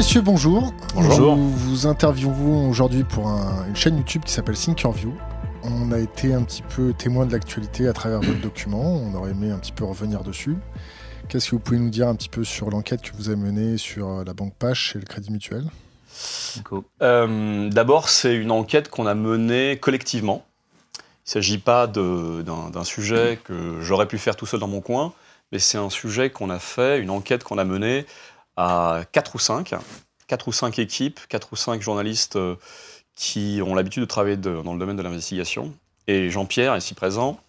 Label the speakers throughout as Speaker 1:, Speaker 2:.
Speaker 1: Messieurs, bonjour.
Speaker 2: Bonjour.
Speaker 1: Nous vous interviewons aujourd'hui pour un- une chaîne YouTube qui s'appelle Thinkerview. On a été un petit peu témoin de l'actualité à travers votre document. On aurait aimé un petit peu revenir dessus. Qu'est-ce que vous pouvez nous dire un petit peu sur l'enquête que vous avez menée sur euh, la banque Pache et le Crédit Mutuel?
Speaker 3: Euh, D'abord, c'est une enquête qu'on a menée collectivement. Il ne s'agit pas d'un sujet que j'aurais pu faire tout seul dans mon coin, mais c'est un sujet qu'on a fait, une enquête qu'on a menée à 4 ou 5, 4 ou 5 équipes, 4 ou 5 journalistes euh, qui ont l'habitude de travailler de- dans le domaine de l'investigation. Et Jean-Pierre, ici présent,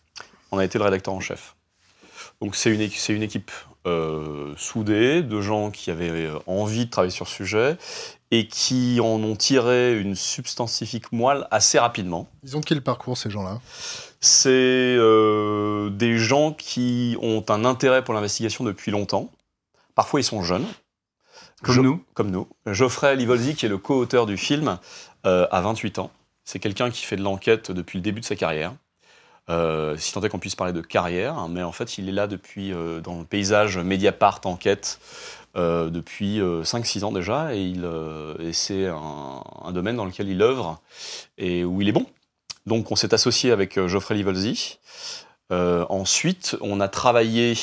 Speaker 3: en a été le rédacteur en chef. Donc c'est une, une équipe euh, soudée de gens qui avaient euh, envie de travailler sur ce sujet et qui en ont tiré une substantifique moelle assez rapidement.
Speaker 1: Ils ont quel parcours ces gens-là?
Speaker 3: C'est euh, des gens qui ont un intérêt pour l'investigation depuis longtemps. Parfois, ils sont jeunes.
Speaker 2: Comme
Speaker 3: Jo-
Speaker 2: nous.
Speaker 3: Comme nous. Geoffrey Livolzi, qui est le co-auteur du film, euh, a 28 ans. C'est quelqu'un qui fait de l'enquête depuis le début de sa carrière. Euh, si tant est qu'on puisse parler de carrière, hein, mais en fait, il est là depuis, euh, dans le paysage Mediapart enquête depuis 5-6 ans déjà, et, il, et c'est un, un domaine dans lequel il œuvre et où il est bon. Donc on s'est associé avec Geoffrey Livolzi. Ensuite, on a travaillé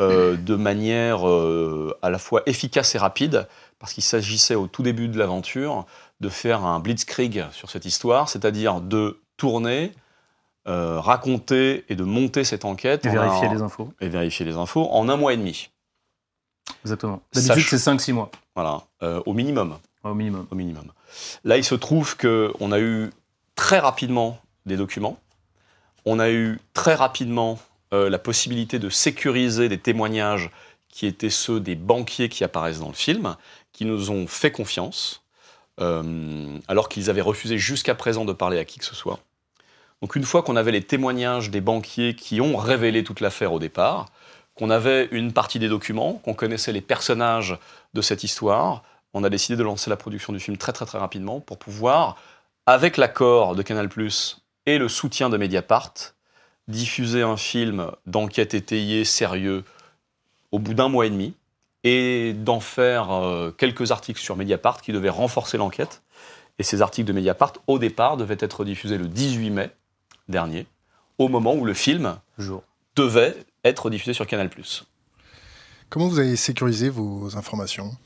Speaker 3: euh, de manière euh, à la fois efficace et rapide, parce qu'il s'agissait au tout début de l'aventure de faire un blitzkrieg sur cette histoire, c'est-à-dire de tourner, euh, raconter et de monter cette enquête
Speaker 2: Et vérifier
Speaker 3: un-
Speaker 2: les infos.
Speaker 3: et vérifier les infos en un mois et demi.
Speaker 2: Exactement. D'habitude, c'est 5-6 mois,
Speaker 3: Voilà, au minimum.
Speaker 2: au minimum.
Speaker 3: au minimum. Là, il se trouve qu'on a eu très rapidement des documents. On a eu très rapidement euh, la possibilité de sécuriser des témoignages qui étaient ceux des banquiers qui apparaissent dans le film, qui nous ont fait confiance, euh, alors qu'ils avaient refusé jusqu'à présent de parler à qui que ce soit. Donc une fois qu'on avait les témoignages des banquiers qui ont révélé toute l'affaire au départ, qu'on avait une partie des documents, qu'on connaissait les personnages de cette histoire, on a décidé de lancer la production du film très très très rapidement pour pouvoir, avec l'accord de Canal+, et le soutien de Mediapart, diffuser un film d'enquête étayée, sérieux, au bout d'un mois et demi, et d'en faire euh, quelques articles sur Mediapart qui devaient renforcer l'enquête. Et ces articles de Mediapart, au départ, devaient être diffusés le 18 mai dernier, au moment où le film
Speaker 2: Jour.
Speaker 3: devait être diffusé sur Canal+.
Speaker 1: Comment vous avez sécurisé vos informations?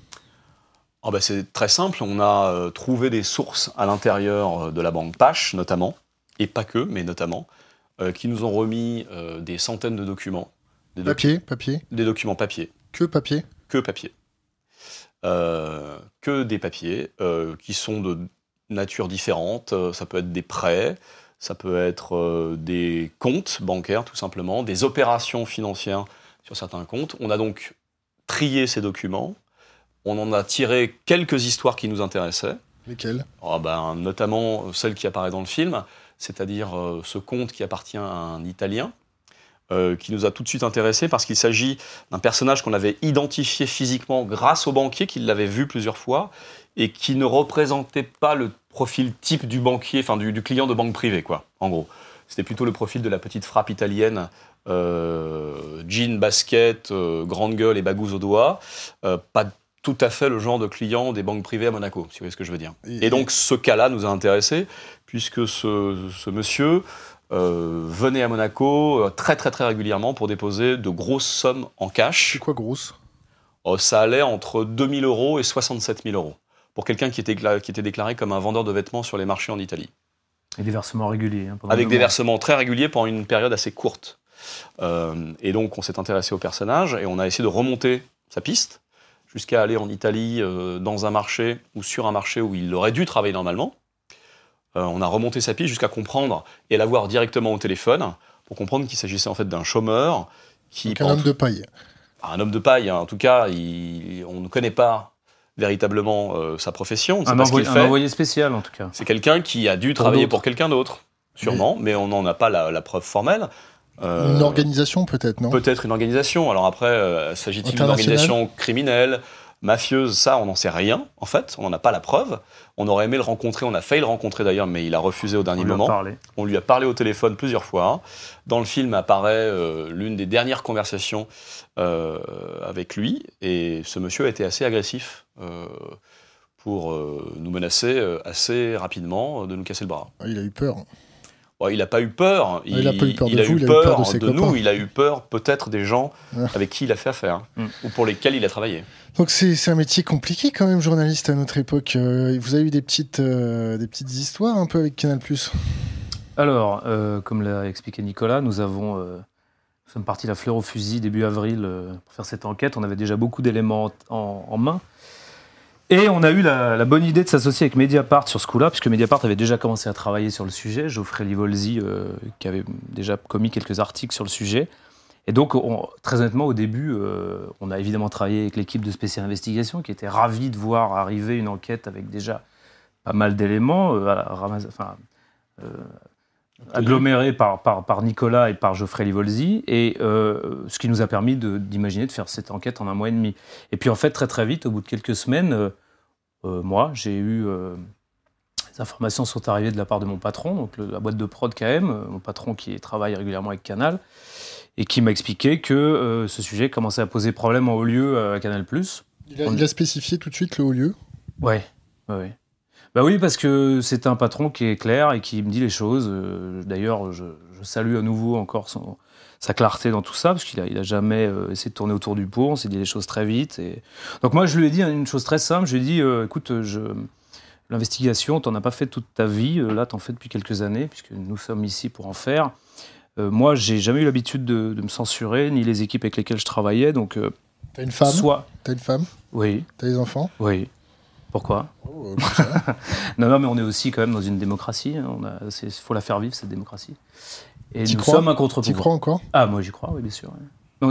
Speaker 3: Ah bah, c'est très simple, on a euh, trouvé des sources à l'intérieur euh, de la banque Pache, notamment, et pas que, mais notamment, euh, qui nous ont remis euh, des centaines de documents, des, doc-
Speaker 1: Papier, papier,
Speaker 3: des documents papier,
Speaker 1: que papier.
Speaker 3: Que papier, Euh, que des papiers euh, qui sont de nature différente. Euh, Ça peut être des prêts, ça peut être euh, des comptes bancaires tout simplement, des opérations financières sur certains comptes. On a donc trié ces documents, on en a tiré quelques histoires qui nous intéressaient.
Speaker 1: Lesquels
Speaker 3: Ah ben, notamment celle qui apparaît dans le film, c'est-à-dire euh, ce conte qui appartient à un Italien, euh, qui nous a tout de suite intéressés parce qu'il s'agit d'un personnage qu'on avait identifié physiquement grâce au banquier qui l'avait vu plusieurs fois et qui ne représentait pas le profil type du banquier, enfin du, client de banque privée, quoi, en gros. C'était plutôt le profil de la petite frappe italienne, euh, jean, basket, grande gueule et bagouze. Euh, pas tout à fait le genre de client des banques privées à Monaco, si vous voyez ce que je veux dire. Et donc ce cas-là nous a intéressés, puisque ce, ce monsieur euh, venait à Monaco euh, très très très régulièrement pour déposer de grosses sommes en
Speaker 1: C'est
Speaker 3: cash.
Speaker 1: quoi grosse?
Speaker 3: Oh, ça allait entre 2000 euros et 67 000 euros pour quelqu'un qui était, qui était déclaré comme un vendeur de vêtements sur les marchés en Italie.
Speaker 2: Et des versements réguliers. hein,
Speaker 3: Avec des
Speaker 2: mois.
Speaker 3: versements très réguliers pendant une période assez courte. Euh, et donc on s'est intéressé au personnage et on a essayé de remonter sa piste jusqu'à aller en Italie euh, dans un marché ou sur un marché où il aurait dû travailler normalement. Euh, on a remonté sa piste jusqu'à comprendre et l'avoir directement au téléphone pour comprendre qu'il s'agissait en fait d'un chômeur qui
Speaker 1: Donc un homme de paille.
Speaker 3: un homme de paille. hein. En tout cas, il- on ne connaît pas véritablement euh, sa profession. On ne sait
Speaker 2: Un,
Speaker 3: pas ce
Speaker 2: envoyé, un envoyé spécial, en tout cas.
Speaker 3: C'est quelqu'un qui a dû travailler
Speaker 1: d'autres.
Speaker 3: pour quelqu'un d'autre, sûrement, mais, on n'en a pas la, la preuve formelle. Euh,
Speaker 1: Une organisation peut-être, non?
Speaker 3: Peut-être une organisation. Alors après, euh, s'agit-il d'une organisation criminelle mafieuse, ça, on n'en sait rien, en fait, on n'en a pas la preuve. On aurait aimé le rencontrer, on a failli le rencontrer d'ailleurs, mais il a refusé au dernier
Speaker 2: On
Speaker 3: moment.
Speaker 2: parlé.
Speaker 3: On lui a parlé au téléphone plusieurs fois. Dans le film apparaît euh, l'une des dernières conversations euh, avec lui, et ce monsieur a été assez agressif euh, pour euh, nous menacer euh, assez rapidement de nous casser le bras.
Speaker 1: Ah, Il a eu peur.
Speaker 3: Bon, il n'a pas eu peur.
Speaker 1: il a pas eu peur de
Speaker 3: a
Speaker 1: vous,
Speaker 3: eu
Speaker 1: il a eu peur
Speaker 3: peur
Speaker 1: de ses
Speaker 3: nous. Il a eu peur peut-être des gens
Speaker 1: Ah.
Speaker 3: avec qui il a fait affaire
Speaker 2: Mm.
Speaker 3: ou pour lesquels il a travaillé.
Speaker 1: Donc c'est c'est un métier compliqué quand même, journaliste à notre époque. Euh, vous avez eu des petites, euh, des petites histoires un peu avec Canal+.
Speaker 2: Alors, euh, comme l'a expliqué Nicolas, nous avons, euh, nous sommes partis la fleur au fusil début avril euh, pour faire cette enquête. On avait déjà beaucoup d'éléments en, en main. Et on a eu la, bonne idée de s'associer avec Mediapart sur ce coup-là, puisque Mediapart avait déjà commencé à travailler sur le sujet. Geoffrey Livolzi, euh, qui avait déjà commis quelques articles sur le sujet. Et donc, on- très honnêtement, au début, euh, on a évidemment travaillé avec l'équipe de Spécial Investigation, qui était ravie de voir arriver une enquête avec déjà pas mal d'éléments, euh, euh, agglomérés par, Nicolas et par Geoffrey Livolzi, et ce qui nous a permis d'imaginer de, faire cette enquête en un mois et demi. Et puis en fait, très très vite, au bout de quelques semaines, moi, j'ai eu... euh, les informations sont arrivées de la part de mon patron, donc le- la boîte de prod KM, euh, mon patron qui travaille régulièrement avec Canal, et qui m'a expliqué que euh, ce sujet commençait à poser problème en haut lieu euh, à Canal+.
Speaker 1: Il a, il a spécifié tout de suite le haut lieu?
Speaker 2: Ouais. Bah oui, parce que c'est un patron qui est clair et qui me dit les choses. Euh, D'ailleurs, je, je salue à nouveau encore son- sa clarté dans tout ça, parce qu'il a, il a jamais euh, essayé de tourner autour du pot. On s'est dit les choses très vite. Et... Donc moi, je lui ai dit une chose très simple. Je lui ai dit, euh, écoute, je... l'investigation, t'en as pas fait toute ta vie. Euh, Là, t'en fais depuis quelques années, puisque nous sommes ici pour en faire. Euh, moi, j'ai jamais eu l'habitude de, de me censurer, ni les équipes avec lesquelles je travaillais. Donc, euh,
Speaker 1: T'as une femme?
Speaker 2: soit...
Speaker 1: T'as une femme?
Speaker 2: Oui,
Speaker 1: T'as des enfants?
Speaker 2: Oui. Pourquoi?
Speaker 1: Oh, euh.
Speaker 2: Non, non, mais on est aussi quand même dans une démocratie. hein. Il faut la faire vivre cette démocratie. Et nous
Speaker 1: crois
Speaker 2: sommes un
Speaker 1: T'y
Speaker 2: contre-pouvoir.
Speaker 1: crois encore?
Speaker 2: Ah, moi j'y crois, oui, bien sûr.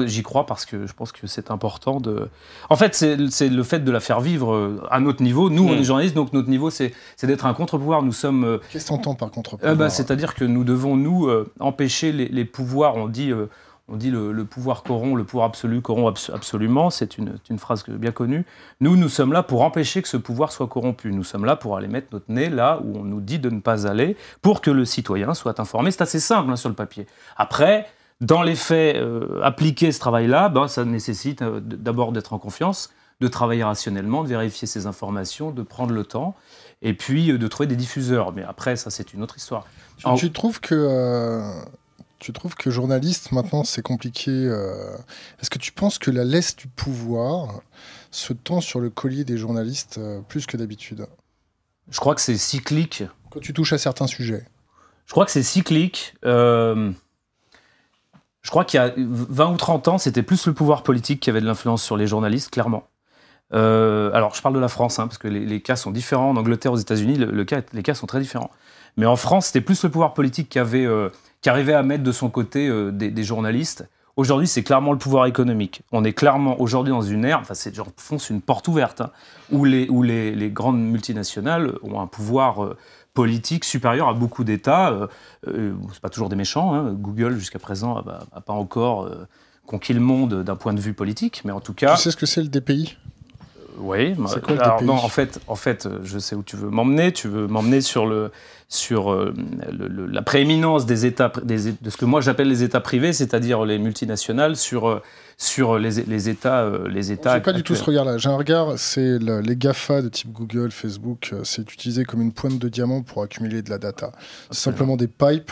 Speaker 2: J'y crois parce que je pense que c'est important de. En fait, c'est le fait de la faire vivre euh, à notre niveau. Nous, on
Speaker 3: Mm.
Speaker 2: est journalistes, donc notre niveau, c'est d'être un contre-pouvoir. Nous sommes. euh,
Speaker 1: Qu'est-ce que t'entends par contre
Speaker 2: ah bah, C'est-à-dire que nous devons, nous, euh, empêcher les, les pouvoirs. On dit, euh, on dit le, le pouvoir corrompt, le pouvoir absolu corrompt abs- absolument. C'est une, une phrase bien connue. Nous, nous sommes là pour empêcher que ce pouvoir soit corrompu. Nous sommes là pour aller mettre notre nez là où on nous dit de ne pas aller, pour que le citoyen soit informé. C'est assez simple hein, sur le papier. Après, dans les faits, euh, appliquer ce travail-là, ben, ça nécessite euh, d'abord d'être en confiance, de travailler rationnellement, de vérifier ces informations, de prendre le temps, et puis euh, de trouver des diffuseurs. Mais après, ça, c'est une autre histoire.
Speaker 1: Tu,
Speaker 2: En-
Speaker 1: tu trouves que tu trouves que journaliste maintenant c'est compliqué euh, Est-ce que tu penses que la laisse du pouvoir se tend sur le collier des journalistes euh, plus que d'habitude?
Speaker 2: Je crois que c'est cyclique.
Speaker 1: Quand tu touches à certains sujets.
Speaker 2: Je crois que c'est cyclique. Euh, je crois qu'il y a 20 ou 30 ans, c'était plus le pouvoir politique qui avait de l'influence sur les journalistes, clairement. Euh, alors, je parle de la France, hein, parce que les, les cas sont différents. En Angleterre, aux États-Unis, le, le cas, les cas sont très différents. Mais en France, c'était plus le pouvoir politique qui, avait, euh, qui arrivait à mettre de son côté euh, des, des journalistes. Aujourd'hui, c'est clairement le pouvoir économique. On est clairement aujourd'hui dans une ère, enfin, c'est genre fonce une porte ouverte, hein, où, les, où les, les grandes multinationales ont un pouvoir euh, politique supérieur à beaucoup d'États. Euh, euh, c'est pas toujours des méchants. hein. Google, jusqu'à présent, n'a pas encore euh, conquis le monde d'un point de vue politique, mais en tout cas.
Speaker 1: Tu sais ce que c'est le DPI
Speaker 2: Oui,
Speaker 1: C'est quoi le DPI?
Speaker 2: non, en fait, en fait, je sais où tu veux m'emmener. Tu veux m'emmener sur le sur euh, le- le- la prééminence des États, des, de ce que moi j'appelle les États privés, c'est-à-dire les multinationales sur euh, sur les, les États, euh, les États.
Speaker 1: J'ai pas du tout ce regard-là. J'ai un regard, c'est le- les GAFA de type Google, Facebook, euh, c'est utilisé comme une pointe de diamant pour accumuler de la data. C'est simplement des pipes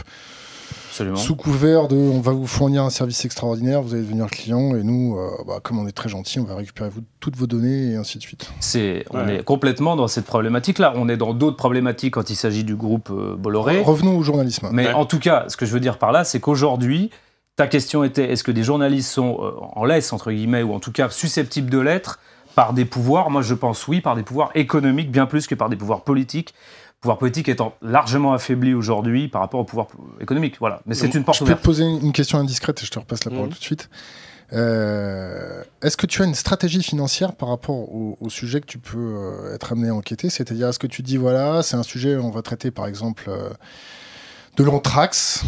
Speaker 2: Absolument.
Speaker 1: sous couvert de on va vous fournir un service extraordinaire, vous allez devenir client et nous, euh, bah, comme on est très gentil, on va récupérer vous, toutes vos données et ainsi de suite.
Speaker 2: C'est, on
Speaker 3: Ouais.
Speaker 2: est complètement dans cette problématique-là. On est dans d'autres problématiques quand il s'agit du groupe euh, Bolloré.
Speaker 1: Revenons au journalisme.
Speaker 2: Mais
Speaker 3: Ouais.
Speaker 2: en tout cas, ce que je veux dire par là, c'est qu'aujourd'hui, ta question était est-ce que des journalistes sont euh, en laisse, entre guillemets, ou en tout cas susceptibles de l'être par des pouvoirs? Moi, je pense oui, par des pouvoirs économiques, bien plus que par des pouvoirs politiques. Pouvoir politique étant largement affaibli aujourd'hui par rapport au pouvoir économique. Voilà. Mais c'est une porte
Speaker 1: Je peux te
Speaker 2: ouverte.
Speaker 1: poser une question indiscrète et je te repasse la parole
Speaker 3: Mhm.
Speaker 1: tout de suite. Euh, Est-ce que tu as une stratégie financière par rapport au, au sujet que tu peux euh, être amené à enquêter? C'est-à-dire, est-ce que tu dis, voilà, c'est un sujet, on va traiter par exemple euh, de l'anthrax,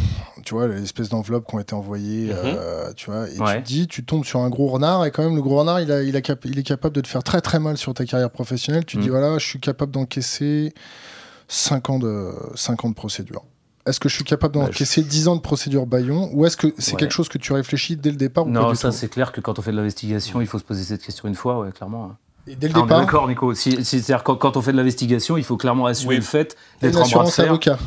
Speaker 1: tu vois, l'espèce d'enveloppe qui ont été envoyées,
Speaker 3: Mhm.
Speaker 1: euh, tu vois, et
Speaker 2: Ouais.
Speaker 1: tu te dis, tu tombes sur un gros renard, et quand même, le gros renard, il, a, il, a cap- il est capable de te faire très très mal sur ta carrière professionnelle. Tu te dis, voilà, je suis capable d'encaisser 5 ans de, 5 ans de procédure. Est-ce que je suis capable
Speaker 2: Bah,
Speaker 1: d'encaisser 10 ans de procédure Bayon, ou est-ce que c'est
Speaker 2: Ouais.
Speaker 1: quelque chose que tu réfléchis dès le départ ou pas
Speaker 2: Non,
Speaker 1: du
Speaker 2: ça c'est clair que quand on fait de l'investigation, il faut se poser cette question une fois, ouais, clairement.
Speaker 1: Et dès le
Speaker 2: Ah,
Speaker 1: départ,
Speaker 2: d'accord, Nico. Si, si- C'est-à-dire quand, quand on fait de l'investigation, il faut clairement assumer
Speaker 3: Oui.
Speaker 2: le fait d'être en bras de
Speaker 1: assurance
Speaker 2: fer.
Speaker 1: avocat.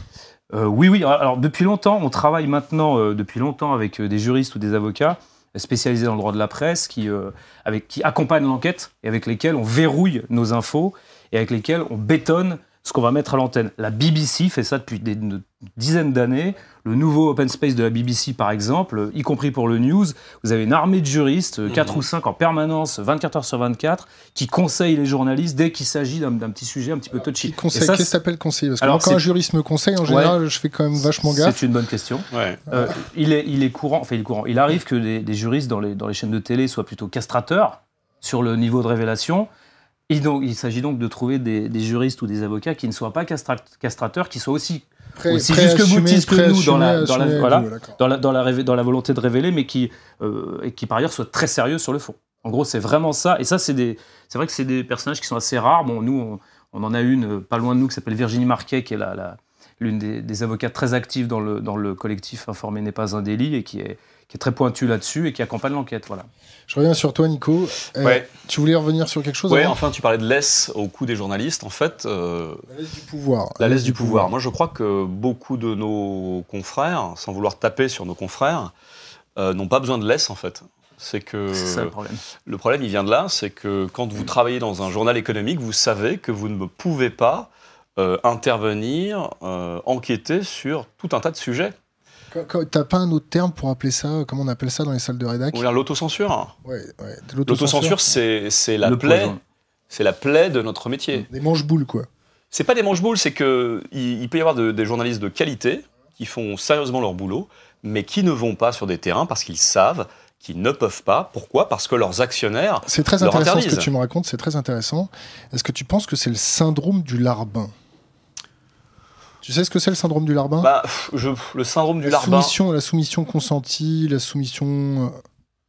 Speaker 2: Euh, oui, oui. Alors depuis longtemps, on travaille maintenant euh, depuis longtemps avec euh, des juristes ou des avocats spécialisés dans le droit de la presse qui, euh, avec, qui accompagnent l'enquête et avec lesquels on verrouille nos infos et avec lesquels on bétonne ce qu'on va mettre à l'antenne. La BBC fait ça depuis des une dizaine d'années. Le nouveau open space de la BBC, par exemple, euh, y compris pour le news, vous avez une armée de juristes, 4
Speaker 3: Mhm.
Speaker 2: ou 5 en permanence, 24 heures sur 24, qui conseillent les journalistes dès qu'il s'agit d'un petit sujet un petit peu touchy.
Speaker 1: Qui conseille Qu'est-ce que t'appelles conseiller? Parce que
Speaker 2: Alors,
Speaker 1: moi, quand un
Speaker 2: c'est-
Speaker 1: juriste me conseille, en général, je fais quand même vachement gaffe.
Speaker 2: C'est une bonne question.
Speaker 3: Ouais.
Speaker 2: Euh, il, est, il est courant, enfin il est courant. Il arrive que des, des juristes dans les, dans les chaînes de télé soient plutôt castrateurs sur le niveau de révélation. Et donc, il s'agit donc de trouver des, des juristes ou des avocats qui ne soient pas castra- castrateurs, qui soient aussi
Speaker 1: Prêt-
Speaker 2: aussi jusque boutiste que nous dans la- dans la-
Speaker 1: assumer,
Speaker 2: voilà.
Speaker 1: vous, d'accord.
Speaker 2: dans la, dans la, révé- dans la volonté de révéler, mais qui, euh, et qui par ailleurs soient très sérieux sur le fond. En gros, c'est vraiment ça. Et ça, c'est vrai que c'est des personnages qui sont assez rares. Bon, nous, on, on en a une euh, pas loin de nous qui s'appelle Virginie Marquet, qui est la, l'une des, des avocates très actives dans le, dans le collectif Informer n'est pas un délit et qui est, qui est très pointue là-dessus et qui accompagne l'enquête. Voilà.
Speaker 1: Je reviens sur toi, Nico. Euh,
Speaker 3: Ouais.
Speaker 1: Tu voulais revenir sur quelque chose avant
Speaker 3: enfin, tu parlais de laisse au cou des journalistes. En fait, euh,
Speaker 1: La laisse du pouvoir.
Speaker 3: la laisse du pouvoir. Moi, je crois que beaucoup de nos confrères, sans vouloir taper sur nos confrères, euh, n'ont pas besoin de laisse, en fait. C'est que
Speaker 2: ça le problème.
Speaker 3: le problème, il vient de là, c'est que quand vous travaillez dans un journal économique, vous savez que vous ne pouvez pas euh, intervenir, euh, enquêter sur tout un tas de sujets.
Speaker 1: T'as pas un autre terme pour appeler ça Comment on appelle ça dans les salles de rédac
Speaker 3: l'autocensure.
Speaker 1: Ouais, ouais.
Speaker 3: L'autocensure, c'est la
Speaker 2: Le
Speaker 3: plaie, c'est la plaie de notre métier.
Speaker 1: Des manches-boules, quoi.
Speaker 3: C'est pas des manche-boules, c'est que il, il peut y avoir de- des journalistes de qualité qui font sérieusement leur boulot, mais qui ne vont pas sur des terrains parce qu'ils savent qu'ils ne peuvent pas. Pourquoi? Parce que leurs actionnaires.
Speaker 1: C'est très
Speaker 3: Leur
Speaker 1: intéressant ce que tu me racontes, c'est très intéressant. Est-ce que tu penses que c'est le syndrome du larbin? Tu sais ce que c'est le syndrome du larbin?
Speaker 3: Bah, je- le syndrome du
Speaker 1: la,
Speaker 3: larbin.
Speaker 1: soumission, la soumission consentie, la soumission.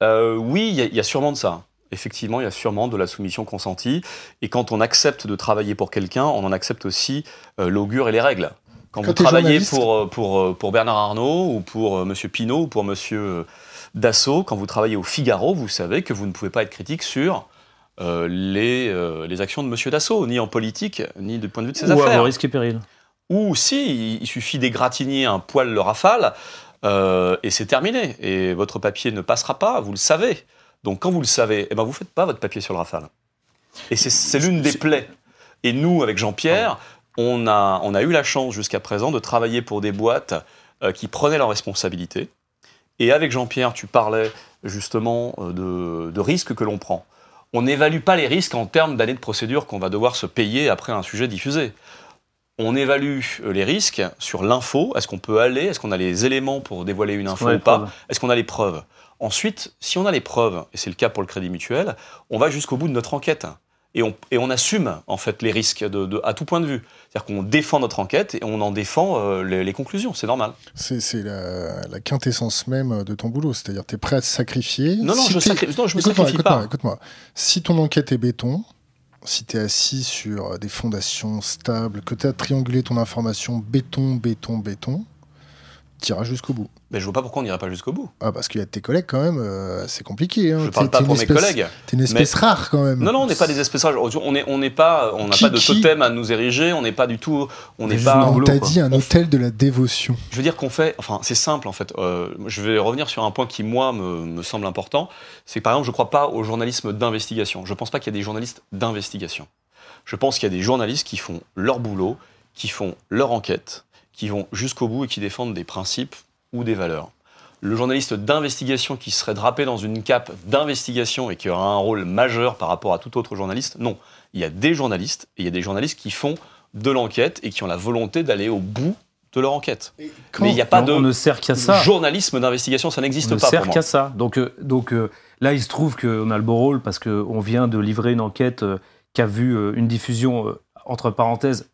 Speaker 1: euh,
Speaker 3: Euh, oui, il y, a- il y a sûrement de ça. Effectivement, il y a sûrement de la soumission consentie. Et quand on accepte de travailler pour quelqu'un, on en accepte aussi euh, l'augure et les règles. Quand,
Speaker 1: Quand
Speaker 3: vous travaillez pour, pour, pour Bernard Arnault ou pour euh, Monsieur Pinault ou pour Monsieur Dassault, quand vous travaillez au Figaro, vous savez que vous ne pouvez pas être critique sur euh, les, euh, les actions de Monsieur Dassault, ni en politique, ni du point de vue de ses
Speaker 2: Ou à
Speaker 3: affaires.
Speaker 2: vos risques et périls.
Speaker 3: Ou si, il- suffit d'égratigner un poil le rafale, euh, et c'est terminé. Et votre papier ne passera pas, vous le savez. Donc quand vous le savez, eh ben, vous ne faites pas votre papier sur le rafale. Et c'est- l'une des plaies. Et nous, avec Jean-Pierre, on a, on a eu la chance jusqu'à présent de travailler pour des boîtes euh, qui prenaient leurs responsabilités. Et avec Jean-Pierre, tu parlais justement euh, de risques que l'on prend. On n'évalue pas les risques en termes d'années de procédure qu'on va devoir se payer après un sujet diffusé on évalue euh, les risques sur l'info. Est-ce qu'on peut aller? Est-ce qu'on a les éléments pour dévoiler une info ou pas? Est-ce qu'on a les preuves? Ensuite, si on a les preuves, et c'est le cas pour le Crédit Mutuel, on va jusqu'au bout de notre enquête. Et on, et on assume en fait les risques de, de- à tout point de vue. C'est-à-dire qu'on défend notre enquête et on en défend euh, les, les conclusions. C'est normal.
Speaker 1: C'est c'est la, la quintessence même de ton boulot. C'est-à-dire, tu es prêt à te sacrifier.
Speaker 3: Non, non,
Speaker 1: Si
Speaker 3: je, sacri- non, je me
Speaker 1: Écoute-moi,
Speaker 3: sacrifie
Speaker 1: écoute-moi,
Speaker 3: pas.
Speaker 1: écoute-moi. Si ton enquête est béton, si tu assis sur des fondations stables, que tu as triangulé ton information béton, béton, béton, tu iras jusqu'au bout.
Speaker 3: Mais je vois pas pourquoi on n'irait pas jusqu'au bout.
Speaker 1: Ah, parce qu'il y a tes collègues quand même, euh, c'est compliqué. Hein.
Speaker 3: Je parle pas pour mes
Speaker 1: espèce-
Speaker 3: collègues.
Speaker 1: T'es une espèce rare quand même.
Speaker 3: Non, non, on n'est pas des espèces rares. On n'est on n'est pas, on n'a pas de totem à nous ériger. On n'est pas du tout, on n'est pas.
Speaker 1: On t'a dit un
Speaker 3: On-
Speaker 1: hôtel de la dévotion.
Speaker 3: Je veux dire qu'on fait, enfin c'est simple en fait. Euh, je vais revenir sur un point qui moi me, me semble important. C'est que par exemple, je ne crois pas au journalisme d'investigation. Je ne pense pas qu'il y a des journalistes d'investigation. Je pense qu'il y a des journalistes qui font leur boulot, qui font leur enquête, qui vont jusqu'au bout et qui défendent des principes ou des valeurs. Le journaliste d'investigation qui serait drapé dans une cape d'investigation et qui aura un rôle majeur par rapport à tout autre journaliste, non. Il y a des journalistes et il y a des journalistes qui font de l'enquête et qui ont la volonté d'aller au bout de leur enquête. Mais il n'y a pas
Speaker 2: on,
Speaker 3: de
Speaker 2: on ne sert qu'à ça.
Speaker 3: journalisme d'investigation, ça
Speaker 2: On
Speaker 3: n'existe
Speaker 2: ne
Speaker 3: pas
Speaker 2: sert
Speaker 3: pour moi.
Speaker 2: qu'à ça. Donc, euh, donc euh, là, il se trouve qu'on a le beau rôle parce qu'on vient de livrer une enquête euh, qui a vu une diffusion, entre parenthèses,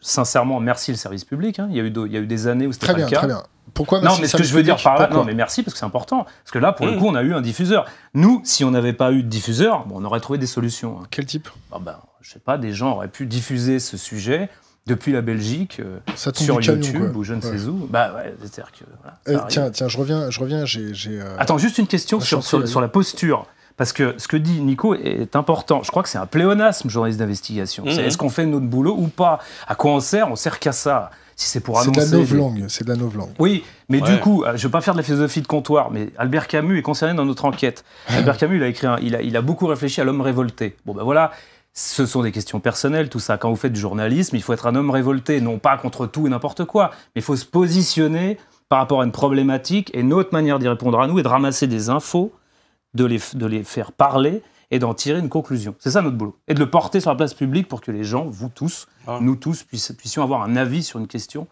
Speaker 2: sincèrement, merci le service public. hein. Il, y a eu, de- il y a eu des années où c'était
Speaker 1: Très
Speaker 2: pas
Speaker 1: bien,
Speaker 2: le cas.
Speaker 1: très bien. Pourquoi
Speaker 2: Non,
Speaker 1: merci,
Speaker 2: mais ce que je veux dire par là, non, mais merci parce que c'est important. Parce que là, pour le
Speaker 3: Mm.
Speaker 2: coup, on a eu un diffuseur. Nous, si on n'avait pas eu de diffuseur, bon, on aurait trouvé des solutions. hein.
Speaker 1: Quel type?
Speaker 2: Ah ben, je sais pas, des gens auraient pu diffuser ce sujet depuis la Belgique euh,
Speaker 1: Ça
Speaker 2: sur
Speaker 1: camion,
Speaker 2: YouTube ou je ne
Speaker 1: Ouais.
Speaker 2: sais où. Bah ouais, c'est-à-dire que. voilà,
Speaker 1: Euh, tiens, tiens, je reviens, je reviens. J'ai, euh,
Speaker 2: Attends, juste une question sur la posture. Parce que ce que dit Nico est important. Je crois que c'est un pléonasme, journaliste d'investigation. C'est
Speaker 3: Mhm.
Speaker 2: est-ce qu'on fait notre boulot ou pas? À quoi on sert? On sert qu'à ça. Si c'est pour
Speaker 1: c'est de
Speaker 2: annoncer.
Speaker 1: la novlangue. C'est de la novlangue.
Speaker 2: Oui, mais
Speaker 3: Ouais.
Speaker 2: du coup, euh, je ne veux pas faire de la philosophie de comptoir, mais Albert Camus est concerné dans notre enquête. Albert Camus, il a, écrit un- il, a, il a beaucoup réfléchi à l'homme révolté. Bon, ben voilà, ce sont des questions personnelles, tout ça. Quand vous faites du journalisme, il faut être un homme révolté, non pas contre tout et n'importe quoi, mais il faut se positionner par rapport à une problématique, et notre manière d'y répondre à nous est de ramasser des infos, de les, de les faire parler et d'en tirer une conclusion. C'est ça notre boulot. Et de le porter sur la place publique pour que les gens, vous tous,
Speaker 3: Ah.
Speaker 2: nous tous, puissions avoir un avis sur une question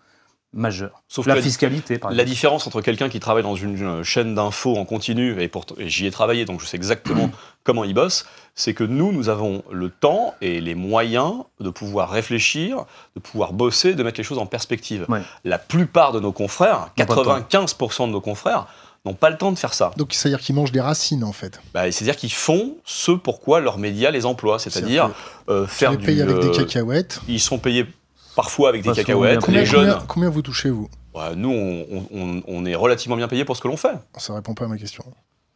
Speaker 2: majeure.
Speaker 3: Sauf
Speaker 2: la
Speaker 3: la-
Speaker 2: fiscalité, par
Speaker 3: La
Speaker 2: exemple.
Speaker 3: différence entre quelqu'un qui travaille dans une euh, chaîne d'infos en continu, et, j'y ai travaillé, donc je sais exactement comment il bosse, c'est que nous, nous avons le temps et les moyens de pouvoir réfléchir, de pouvoir bosser, de mettre les choses en perspective.
Speaker 2: Ouais.
Speaker 3: La plupart de nos confrères,
Speaker 2: N'ont pas le temps.
Speaker 3: 95% de nos confrères, n'ont pas le temps de faire ça.
Speaker 1: Donc, c'est-à-dire qu'ils mangent des racines, en fait.
Speaker 3: Bah, C'est-à-dire qu'ils font ce pourquoi leurs médias les emploient, c'est-à-dire euh, faire
Speaker 1: les
Speaker 3: du...
Speaker 1: payes avec des
Speaker 3: euh,
Speaker 1: cacahuètes.
Speaker 3: Ils sont payés parfois avec des cacahuètes.
Speaker 2: bien
Speaker 1: Combien,
Speaker 3: Les jeunes,
Speaker 1: combien- combien vous touchez, vous?
Speaker 3: Ouais, nous, on, on- on- on est relativement bien payés pour ce que l'on fait.
Speaker 1: Ça répond pas à ma question.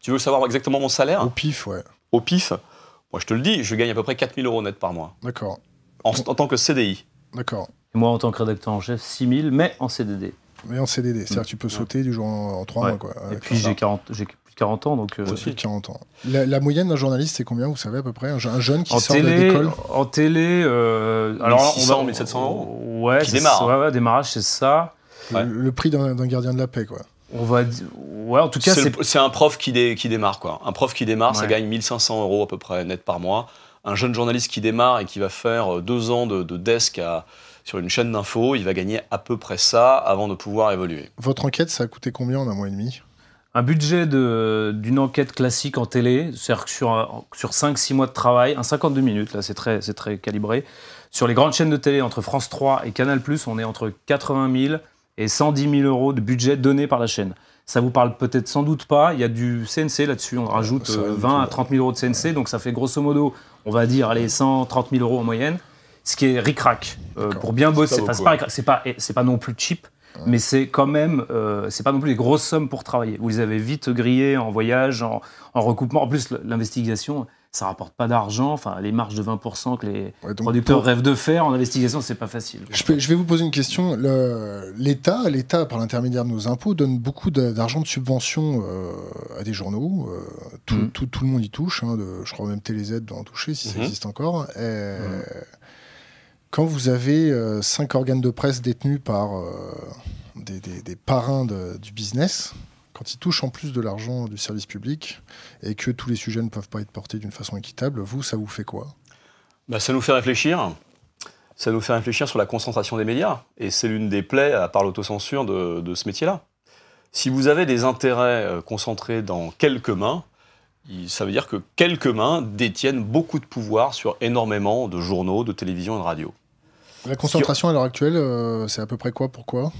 Speaker 3: Tu veux savoir exactement mon salaire?
Speaker 1: Au pif, ouais.
Speaker 3: Au pif, moi je te le dis, je gagne à peu près 4000 euros net par mois,
Speaker 1: D'accord.
Speaker 3: en, en tant que CDI.
Speaker 1: D'accord.
Speaker 2: Et moi, en tant que rédacteur en chef, 6000, mais en CDD.
Speaker 1: Mais en CDD, c'est-à-dire que tu peux sauter du jour en, en trois
Speaker 2: Ouais.
Speaker 1: mois, quoi.
Speaker 2: Et puis, j'ai 40 j'ai plus de 40 ans, donc... euh,
Speaker 1: plus de 40 ans. La, la moyenne d'un journaliste, c'est combien, vous savez, à peu près? Un, je- un jeune qui
Speaker 2: en
Speaker 1: sort de l'école?
Speaker 2: en télé, euh, alors là,
Speaker 3: 1600, 1700 euros.
Speaker 2: Ouais,
Speaker 3: Qui
Speaker 2: c'est
Speaker 3: démarre,
Speaker 2: Ouais, ouais, démarrage, c'est ça.
Speaker 3: Ouais.
Speaker 1: Le, le prix d'un gardien de la paix, quoi.
Speaker 2: On va, ouais, en tout cas,
Speaker 3: C'est un prof qui, dé- qui démarre quoi. Un prof qui démarre, ça gagne 1500 euros à peu près net par mois. Un jeune journaliste qui démarre et qui va faire euh, deux ans de, de desk à- sur une chaîne d'infos, il va gagner à peu près ça avant de pouvoir évoluer.
Speaker 1: Votre enquête, ça a coûté combien en un mois et demi?
Speaker 2: Un budget de- d'une enquête classique en télé, c'est-à-dire que sur, un- sur 5-6 mois de travail, un 52 minutes, là, c'est très, très calibré. Sur les grandes chaînes de télé, entre France 3 et Canal+, on est entre 80 000 et 110 000 euros de budget donné par la chaîne. Ça vous parle peut-être sans doute pas. Il y a du CNC là-dessus. On rajoute
Speaker 1: ça,
Speaker 2: euh,
Speaker 1: du
Speaker 2: 20 à
Speaker 1: tout.
Speaker 2: 30 000 euros de CNC. Donc ça fait grosso modo, on va dire, allez, 130 000 euros en moyenne. Ce qui est ric-rac. Euh, pour bien bosser. Enfin, c'est pas,
Speaker 3: ouais.
Speaker 2: ric-rac, c'est pas, c'est pas non plus cheap. Mais c'est quand même, euh, c'est pas non plus des grosses sommes pour travailler. Vous les avez vite grillées en voyage, en, en recoupement. En plus, l'investigation, ça rapporte pas d'argent. Enfin, les marges de 20% que les
Speaker 1: Ouais,
Speaker 2: producteurs
Speaker 1: pour-
Speaker 2: rêvent de faire en investigation, c'est pas facile.
Speaker 1: Je, peux- je vais vous poser une question. L'État, l'État, par l'intermédiaire de nos impôts, donne beaucoup d'argent de subvention euh, à des journaux. euh, tout, tout- tout le monde y touche. hein, de- je crois même TéléZ doit en toucher, si ça
Speaker 3: Mhm.
Speaker 1: existe encore. Et Quand vous avez euh, cinq organes de presse détenus par euh, des, parrains du business, quand ils touchent en plus de l'argent du service public et que tous les sujets ne peuvent pas être portés d'une façon équitable, vous, ça vous fait quoi?
Speaker 3: Bah, ça nous fait réfléchir. Ça nous fait réfléchir sur la concentration des médias. Et c'est l'une des plaies, à part l'autocensure, de, de ce métier-là. Si vous avez des intérêts euh, concentrés dans quelques mains, ça veut dire que quelques mains détiennent beaucoup de pouvoir sur énormément de journaux, de télévision et de radio.
Speaker 1: La concentration à l'heure actuelle, euh, c'est à peu près quoi Pourquoi?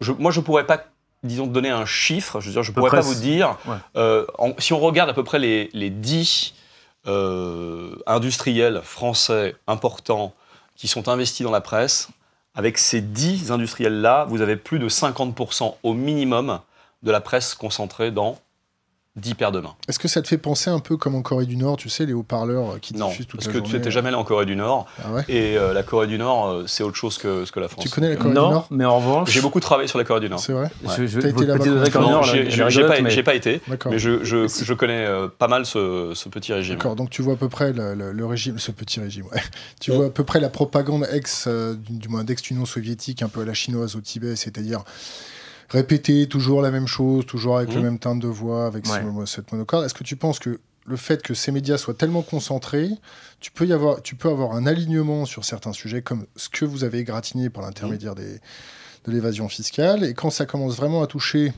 Speaker 3: Je- moi, je ne pourrais pas, disons, donner un chiffre. Je veux dire, je pourrais pas vous dire.
Speaker 2: ouais.
Speaker 3: euh, en- si on regarde à peu près les, les 10 euh, industriels français importants qui sont investis dans la presse, avec ces 10 industriels-là, vous avez plus de 50% au minimum de la presse concentrée dans 10 paires de mains.
Speaker 1: Est-ce que ça te fait penser un peu comme en Corée du Nord, tu sais, les haut-parleurs qui
Speaker 3: Non,
Speaker 1: diffusent toute
Speaker 3: parce
Speaker 1: la
Speaker 3: que
Speaker 1: journée
Speaker 3: tu n'étais jamais allé en Corée du Nord.
Speaker 1: Ah ouais
Speaker 3: Et euh, la Corée du Nord, euh, c'est autre chose que que la France.
Speaker 1: Tu connais la Corée du
Speaker 2: non,
Speaker 1: Nord?
Speaker 2: mais en revanche,
Speaker 3: J'ai beaucoup travaillé sur la Corée du Nord.
Speaker 1: C'est vrai
Speaker 2: je, je,
Speaker 1: T'as été là-bas
Speaker 3: Non, j'ai pas,
Speaker 2: mais-
Speaker 3: j'ai pas été,
Speaker 1: D'accord.
Speaker 3: mais je, je, je connais euh, pas mal ce, ce petit régime.
Speaker 1: D'accord, donc tu vois à peu près le, le- le régime, ce petit régime, ouais. Tu vois à peu près la propagande ex, euh, du, du moins d'ex-Union soviétique, un peu à la chinoise au Tibet, c'est-à-dire répéter toujours la même chose, toujours avec le
Speaker 3: Mhm.
Speaker 1: même timbre de voix, avec ce- cette monocorde. Est-ce que tu penses que le fait que ces médias soient tellement concentrés, tu peux, y avoir, tu peux avoir un alignement sur certains sujets, comme ce que vous avez égratigné par l'intermédiaire des, de l'évasion fiscale, et quand ça commence vraiment à toucher,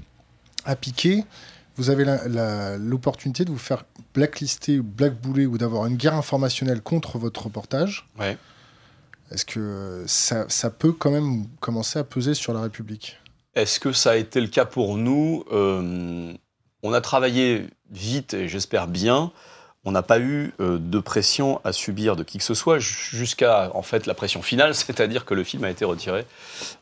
Speaker 1: à piquer, vous avez l'opportunité de vous faire blacklister ou blackbouler ou d'avoir une guerre informationnelle contre votre reportage?
Speaker 3: Ouais.
Speaker 1: Est-ce que ça, ça peut quand même commencer à peser sur la République?
Speaker 3: Est-ce que ça a été le cas pour nous Euh, On a travaillé vite et j'espère bien. On n'a pas eu euh, de pression à subir de qui que ce soit jusqu'à en fait la pression finale, c'est-à-dire que le film a été retiré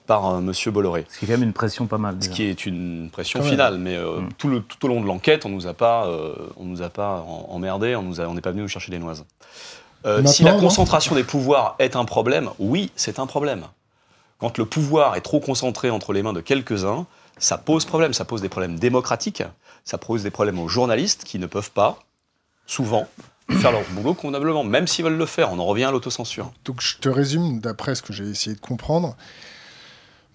Speaker 3: par euh, Monsieur Bolloré.
Speaker 2: Ce qui est quand même une pression pas mal.
Speaker 3: Ce qui est une pression
Speaker 1: Quand même.
Speaker 3: finale, mais euh,
Speaker 2: Mm.
Speaker 3: tout, le, tout au long de l'enquête, on nous a pas, euh, on nous a pas en- emmerdé, on nous a- on n'est pas venu nous chercher des noises. Euh, si la concentration des pouvoirs est un problème, oui, c'est un problème. Quand le pouvoir est trop concentré entre les mains de quelques-uns, ça pose problème. Ça pose des problèmes démocratiques, ça pose des problèmes aux journalistes qui ne peuvent pas, souvent, faire leur boulot convenablement, même s'ils veulent le faire. On en revient à l'autocensure.
Speaker 1: Donc je te résume d'après ce que j'ai essayé de comprendre.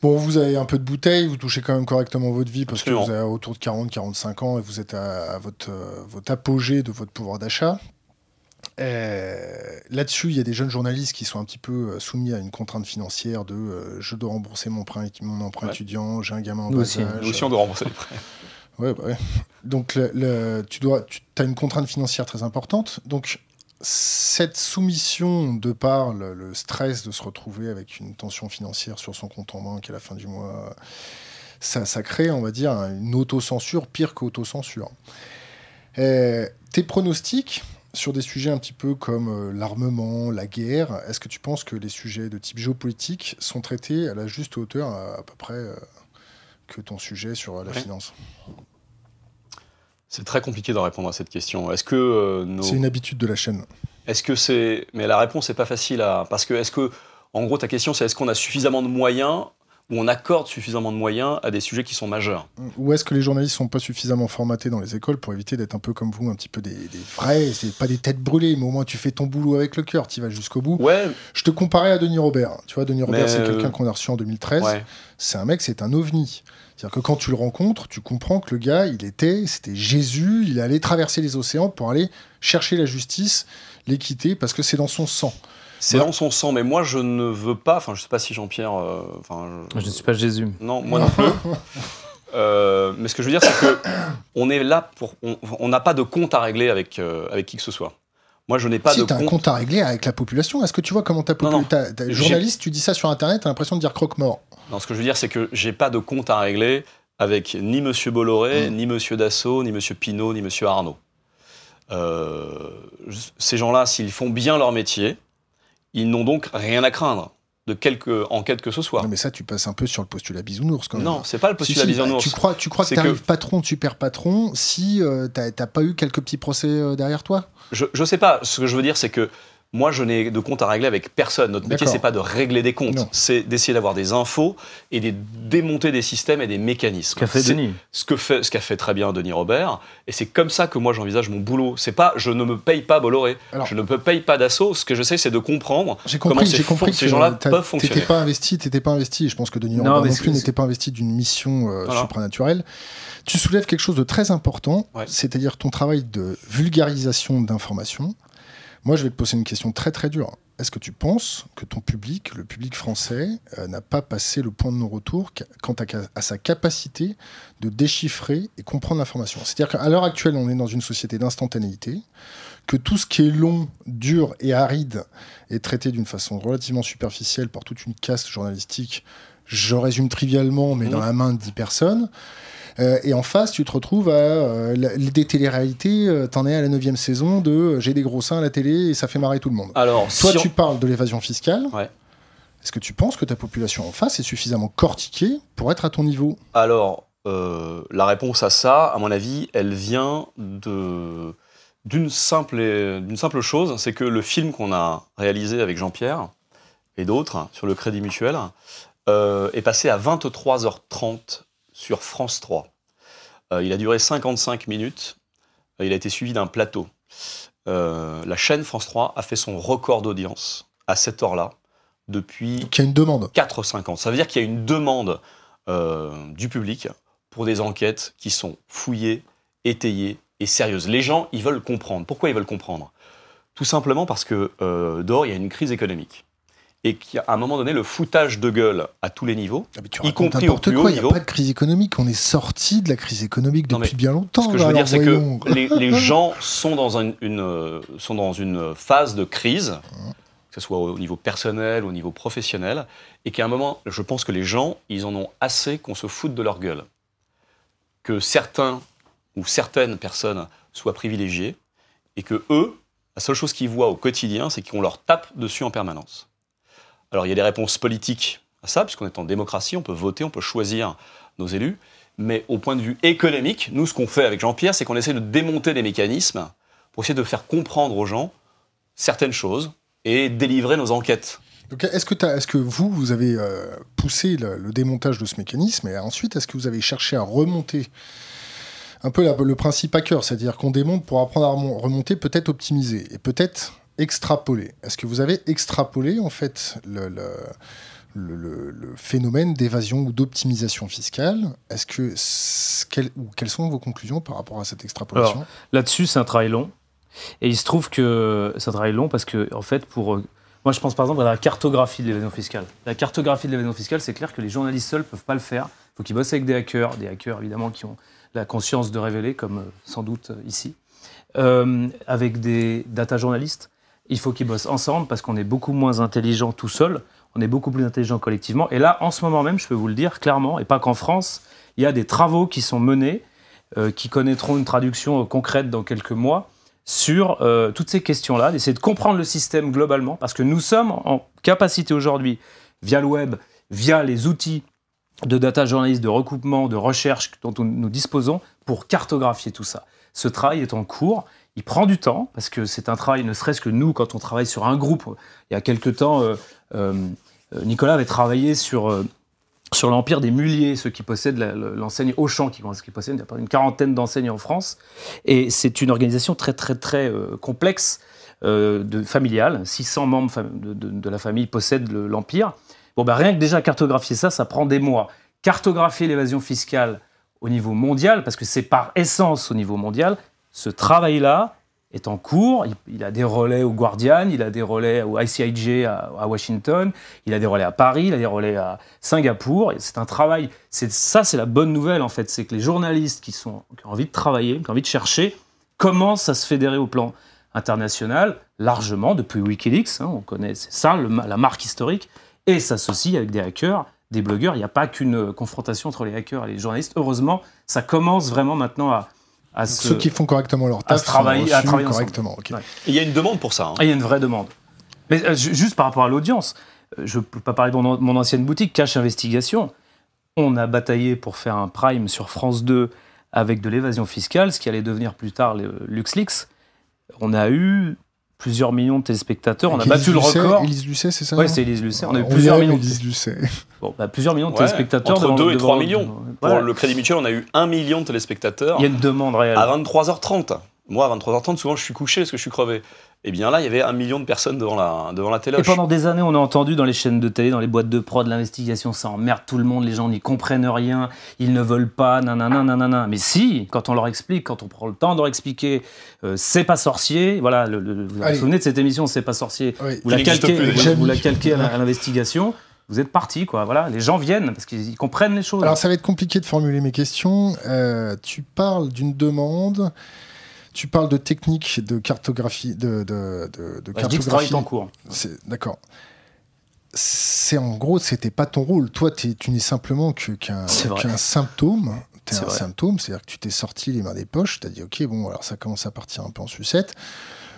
Speaker 1: Bon, vous avez un peu de bouteille, vous touchez quand même correctement votre vie parce
Speaker 3: Absolument.
Speaker 1: que vous avez autour de 40-45 ans et vous êtes à, à votre, euh, votre apogée de votre pouvoir d'achat. Euh, Là-dessus, il y a des jeunes journalistes qui sont un petit peu euh, soumis à une contrainte financière de euh, je dois rembourser mon, emprunt, mon emprunt
Speaker 3: Ouais.
Speaker 1: étudiant, j'ai un gamin en
Speaker 2: Nous
Speaker 1: bas
Speaker 2: aussi.
Speaker 1: âge.
Speaker 3: Nous aussi, on doit rembourser les prêts.
Speaker 1: Ouais, bah ouais. Donc, le, le- tu dois, tu as une contrainte financière très importante. Donc, cette soumission, de par le, le stress de se retrouver avec une tension financière sur son compte en banque à la fin du mois, ça, ça crée, on va dire, une autocensure pire qu'autocensure. Euh, tes pronostics sur des sujets un petit peu comme euh, l'armement, la guerre, est-ce que tu penses que les sujets de type géopolitique sont traités à la juste hauteur, à, à peu près, euh, que ton sujet sur euh, la
Speaker 3: Ouais.
Speaker 1: finance?
Speaker 3: C'est très compliqué de répondre à cette question. Est-ce que euh, nos...
Speaker 1: C'est une habitude de la chaîne.
Speaker 3: Est-ce que c'est. Mais la réponse n'est pas facile à. Parce que, est-ce que. En gros, ta question, c'est est-ce qu'on a suffisamment de moyens ou on accorde suffisamment de moyens à des sujets qui sont majeurs
Speaker 1: Ou est-ce que les journalistes sont pas suffisamment formatés dans les écoles pour éviter d'être un peu comme vous, un petit peu des, des vrais, c'est pas des têtes brûlées, mais au moins tu fais ton boulot avec le cœur, tu vas jusqu'au bout.
Speaker 3: Ouais,
Speaker 1: Je te comparais à Denis Robert. Tu vois, Denis Robert, c'est
Speaker 3: euh,
Speaker 1: quelqu'un qu'on a reçu en 2013.
Speaker 3: ouais.
Speaker 1: C'est un mec, c'est un ovni. C'est-à-dire que quand tu le rencontres, tu comprends que le gars, il était, c'était Jésus, il allait traverser les océans pour aller chercher la justice, l'équité, parce que c'est dans son sang.
Speaker 3: C'est
Speaker 1: Ouais.
Speaker 3: dans son sang, mais moi, je ne veux pas. Enfin, je sais pas si Jean-Pierre. euh, Enfin,
Speaker 2: Je ne suis pas Jésus.
Speaker 3: Non, moi non plus. Euh, mais ce que je veux dire, c'est que on est là pour. On n'a pas de compte à régler avec, euh, avec qui que ce soit. Moi, je n'ai pas
Speaker 1: si
Speaker 3: de
Speaker 1: t'as un
Speaker 3: compte.
Speaker 1: compte à régler avec la population, est-ce que tu vois comment ta population. Journaliste, tu dis ça sur Internet, t'as l'impression de dire croque-mort.
Speaker 3: Non, ce que je veux dire, c'est que j'ai pas de compte à régler avec ni Monsieur Bolloré,
Speaker 1: Mm.
Speaker 3: ni Monsieur Dassault, ni Monsieur Pinault, ni Monsieur Arnaud. Euh, ces gens-là, s'ils font bien leur métier, ils n'ont donc rien à craindre de quelque enquête que ce soit.
Speaker 1: Non, mais ça, tu passes un peu sur le postulat bisounours quand même.
Speaker 3: Non, c'est pas le postulat
Speaker 1: si,
Speaker 3: bisounours.
Speaker 1: Tu crois, tu crois que
Speaker 3: C'est
Speaker 1: tu
Speaker 3: que-
Speaker 1: arrives patron de super patron si euh, t'as t'as pas eu quelques petits procès euh, derrière toi?
Speaker 3: Je, je sais pas. Ce que je veux dire, c'est que moi, je n'ai de compte à régler avec personne. Notre métier, c'est pas de régler des comptes.
Speaker 1: Non.
Speaker 3: C'est d'essayer d'avoir des infos et de démonter des systèmes et des mécanismes.
Speaker 2: Ce qu'a fait
Speaker 3: C'est
Speaker 2: Denis.
Speaker 3: Ce que fait, ce qu'a fait très bien Denis Robert. Et c'est comme ça que moi, j'envisage mon boulot. C'est pas, je ne me paye pas Bolloré.
Speaker 1: Alors-
Speaker 3: je ne me paye pas d'assaut. Ce que je sais, c'est de comprendre
Speaker 1: J'ai
Speaker 3: comment
Speaker 1: compris,
Speaker 3: ces,
Speaker 1: j'ai compris
Speaker 3: ces
Speaker 1: que
Speaker 3: gens-là
Speaker 1: t'as-
Speaker 3: peuvent fonctionner.
Speaker 1: T'étais pas investi, t'étais pas investi. et Je pense que Denis
Speaker 2: Non,
Speaker 1: Robert non plus n'était pas investi d'une mission euh,
Speaker 3: Voilà.
Speaker 1: supranaturelle. Tu soulèves quelque chose de très important,
Speaker 3: Ouais.
Speaker 1: c'est-à-dire ton travail de vulgarisation d'informations. Moi, je vais te poser une question très très dure. Est-ce que tu penses que ton public, le public français, euh, n'a pas passé le point de non-retour quant à, sa capacité de déchiffrer et comprendre l'information? C'est-à-dire qu'à l'heure actuelle, on est dans une société d'instantanéité, que tout ce qui est long, dur et aride est traité d'une façon relativement superficielle par toute une caste journalistique. Je résume trivialement, mais
Speaker 3: Mhm.
Speaker 1: dans la main de 10 personnes. Euh, et en face, tu te retrouves à euh, la- des téléréalités, euh, t'en es à la 9 saison de euh, j'ai des gros seins à la télé et ça fait marrer tout le monde.
Speaker 3: Alors,
Speaker 1: Toi,
Speaker 3: si on-
Speaker 1: tu parles de l'évasion fiscale.
Speaker 3: Ouais.
Speaker 1: Est-ce que tu penses que ta population en face est suffisamment cortiquée pour être à ton niveau?
Speaker 3: Alors, la réponse à ça, à mon avis, elle vient de d'une simple, d'une simple chose, c'est que le film qu'on a réalisé avec Jean-Pierre et d'autres sur le Crédit Mutuel euh, est passé à 23h30 sur France 3. Euh, il a duré 55 minutes. Euh, il a été suivi d'un plateau. Euh, la chaîne France 3 a fait son record d'audience à cette heure-là depuis
Speaker 1: Donc il y a une demande.
Speaker 3: 4-5 ans. Ça veut dire qu'il y a une demande euh, du public pour des enquêtes qui sont fouillées, étayées et sérieuses. Les gens, ils veulent comprendre. Pourquoi ils veulent comprendre? Tout simplement parce que dehors, il y a une crise économique. Et qu'à un moment donné, le foutage de gueule à tous les niveaux,
Speaker 1: Ah,
Speaker 3: Y compris au plus haut
Speaker 1: quoi, il n'y a
Speaker 3: niveau.
Speaker 1: pas de crise économique. On est sorti de la crise économique depuis bien longtemps.
Speaker 3: ce que je veux dire, c'est que les, les gens sont dans une, une, euh, sont dans une phase de crise. que ce soit au niveau personnel, au niveau professionnel, et qu'à un moment, je pense que les gens, ils en ont assez qu'on se foute de leur gueule. Que certains ou certaines personnes soient privilégiées, et que eux, la seule chose qu'ils voient au quotidien, c'est qu'on leur tape dessus en permanence. Alors il y a des réponses politiques à ça, puisqu'on est en démocratie, on peut voter, on peut choisir nos élus, mais au point de vue économique, nous, ce qu'on fait avec Jean-Pierre, c'est qu'on essaie de démonter les mécanismes pour essayer de faire comprendre aux gens certaines choses et délivrer nos enquêtes.
Speaker 1: Est-ce que, vous, vous avez euh, poussé le, démontage de ce mécanisme et ensuite, est-ce que vous avez cherché à remonter un peu le principe hacker, c'est-à-dire qu'on démonte pour apprendre à remonter, peut-être optimiser et peut-être extrapoler Est-ce que vous avez extrapolé en fait le le, phénomène d'évasion ou d'optimisation fiscale? Est-ce que quelles sont vos conclusions par rapport à cette extrapolation?
Speaker 2: Là-dessus, c'est un travail long. Et il se trouve que c'est un travail long parce que, en fait, pour. Euh, moi, je pense par exemple à la cartographie de l'évasion fiscale. La cartographie de l'évasion fiscale, c'est clair que les journalistes seuls ne peuvent pas le faire. Il faut qu'ils bossent avec des hackers, des hackers évidemment qui ont la conscience de révéler, comme euh, sans doute euh, ici, avec des data journalistes. Il faut qu'ils bossent ensemble parce qu'on est beaucoup moins intelligent tout seul on est beaucoup plus intelligent collectivement. Et là, en ce moment même, je peux vous le dire clairement, et pas qu'en France, il y a des travaux qui sont menés, euh, qui connaîtront une traduction euh, concrète dans quelques mois, sur euh, toutes ces questions-là, d'essayer de comprendre le système globalement, parce que nous sommes en capacité aujourd'hui, via le web, via les outils de data journaliste, de recoupement, de recherche dont nous disposons, pour cartographier tout ça. Ce travail est en cours. Il prend du temps parce que c'est un travail, ne serait-ce que nous, quand on travaille sur un groupe. Il y a quelque temps, euh, Nicolas avait travaillé sur, euh, sur l'empire des muliers, ceux qui possèdent l'enseigne Auchan, qui, qui possède une quarantaine d'enseignes en France. Et c'est une organisation très, très, très euh, complexe, de, familiale. 600 membres de, la famille possèdent l'empire. Bon, bah, rien que déjà cartographier ça, ça prend des mois. Cartographier l'évasion fiscale au niveau mondial, parce que c'est par essence au niveau mondial, ce travail-là, est en cours. Il, a des relais au Guardian, il a des relais au ICIJ à, Washington, il a des relais à Paris, il a des relais à Singapour. C'est un travail. Ça, c'est la bonne nouvelle en fait, c'est que les journalistes qui ont envie de travailler, qui ont envie de chercher, commencent à se fédérer au plan international largement depuis WikiLeaks. Hein, on connaît, ça la marque historique, et s'associe avec des hackers. Des blogueurs, il n'y a pas qu'une confrontation entre les hackers et les journalistes. Heureusement, ça commence vraiment maintenant à,
Speaker 1: ceux qui font correctement leur tâche,
Speaker 2: à travailler, à travailler
Speaker 1: correctement.
Speaker 3: Il y a une demande pour ça. Hein.
Speaker 2: il y a une vraie demande. Mais euh, juste par rapport à l'audience, euh, je ne peux pas parler de mon, ancienne boutique, Cache Investigation. On a bataillé pour faire un prime sur France 2 avec de l'évasion fiscale, ce qui allait devenir plus tard le LuxLeaks. On a eu plusieurs millions de téléspectateurs. On a battu le record.
Speaker 1: Élise Lucet, c'est ça
Speaker 2: Oui, c'est Élise Lucet. On a eu plusieurs millions. Élise
Speaker 1: Lucet.
Speaker 2: Bon, bah, plusieurs millions de téléspectateurs.
Speaker 3: Entre 2 et 3 millions. Pour le Crédit Mutuel, on a eu 1 million de téléspectateurs.
Speaker 2: Il y a une demande réelle.
Speaker 3: À 23h30. Moi, à 23h30, souvent, je suis couché parce que je suis crevé. Et eh bien là, il y avait un million de personnes devant la, devant la télé.
Speaker 2: Et pendant des années, on a entendu dans les chaînes de télé, dans les boîtes de prod, l'investigation, ça emmerde tout le monde, les gens n'y comprennent rien, ils ne veulent pas, nanana, nanana. Mais si, quand on leur explique, quand on prend le temps de leur expliquer, euh, c'est pas sorcier, voilà, le, vous vous souvenez de cette émission, c'est pas sorcier, vous, la calquez, vous, la calquez à l'investigation vous êtes parti, quoi. Voilà, les gens viennent parce qu'ils comprennent les choses.
Speaker 1: Alors, ça va être compliqué de formuler mes questions. Euh, tu parles d'une demande tu parles de techniques de cartographie. De, de, de,
Speaker 2: bah, cartographie. en cours.
Speaker 1: D'accord. C'est en gros, c'était pas ton rôle. Toi, tu n'es simplement qu'un symptôme. Tu es un symptôme, c'est-à-dire que tu t'es sorti les mains des poches, tu as dit, OK, bon, alors ça commence à partir un peu en sucette.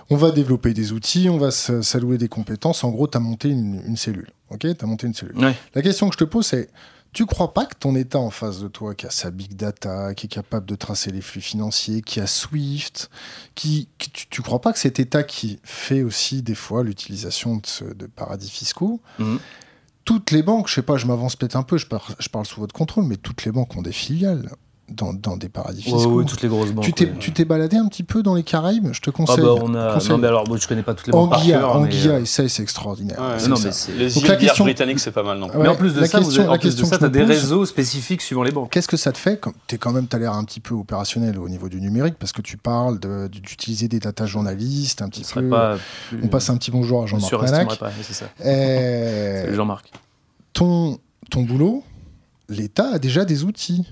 Speaker 1: On va développer des outils, on va s'allouer des compétences. En gros, tu as monté une, cellule. OK? Tu as monté une cellule. La question que je te pose, c'est tu crois pas que ton État en face de toi, qui a sa big data, qui est capable de tracer les flux financiers, qui a Swift, qui, tu, crois pas que cet État qui fait aussi des fois l'utilisation de, paradis fiscaux, mhm. toutes les banques, je sais pas, je m'avance peut-être un peu, je parle sous votre contrôle, mais toutes les banques ont des filiales dans, des paradis fiscaux.
Speaker 2: oui, toutes les grosses banques. Tu
Speaker 1: t'es, tu t'es baladé un petit peu dans les Caraïbes? Je te conseille.
Speaker 2: Ah bah on a... Non, mais alors, bon, je connais pas toutes les banques
Speaker 1: Anguilla,
Speaker 2: par
Speaker 1: Anguilla, euh, et ça, c'est extraordinaire.
Speaker 3: non, mais c'est... Les îles question... britanniques, c'est pas mal, non
Speaker 2: Mais en plus de ça, question, vous, en plus de ça, t'as des réseaux spécifiques suivant les banques.
Speaker 1: Qu'est-ce que ça te fait T'es quand même, t'as l'air un petit peu opérationnel au niveau du numérique, parce que tu parles d'utiliser des data journalistes, un petit peu. On passe un petit bonjour à Jean-Marc Manac.
Speaker 2: Salut Jean-Marc.
Speaker 1: Ton, ton boulot, l'État a déjà des outils.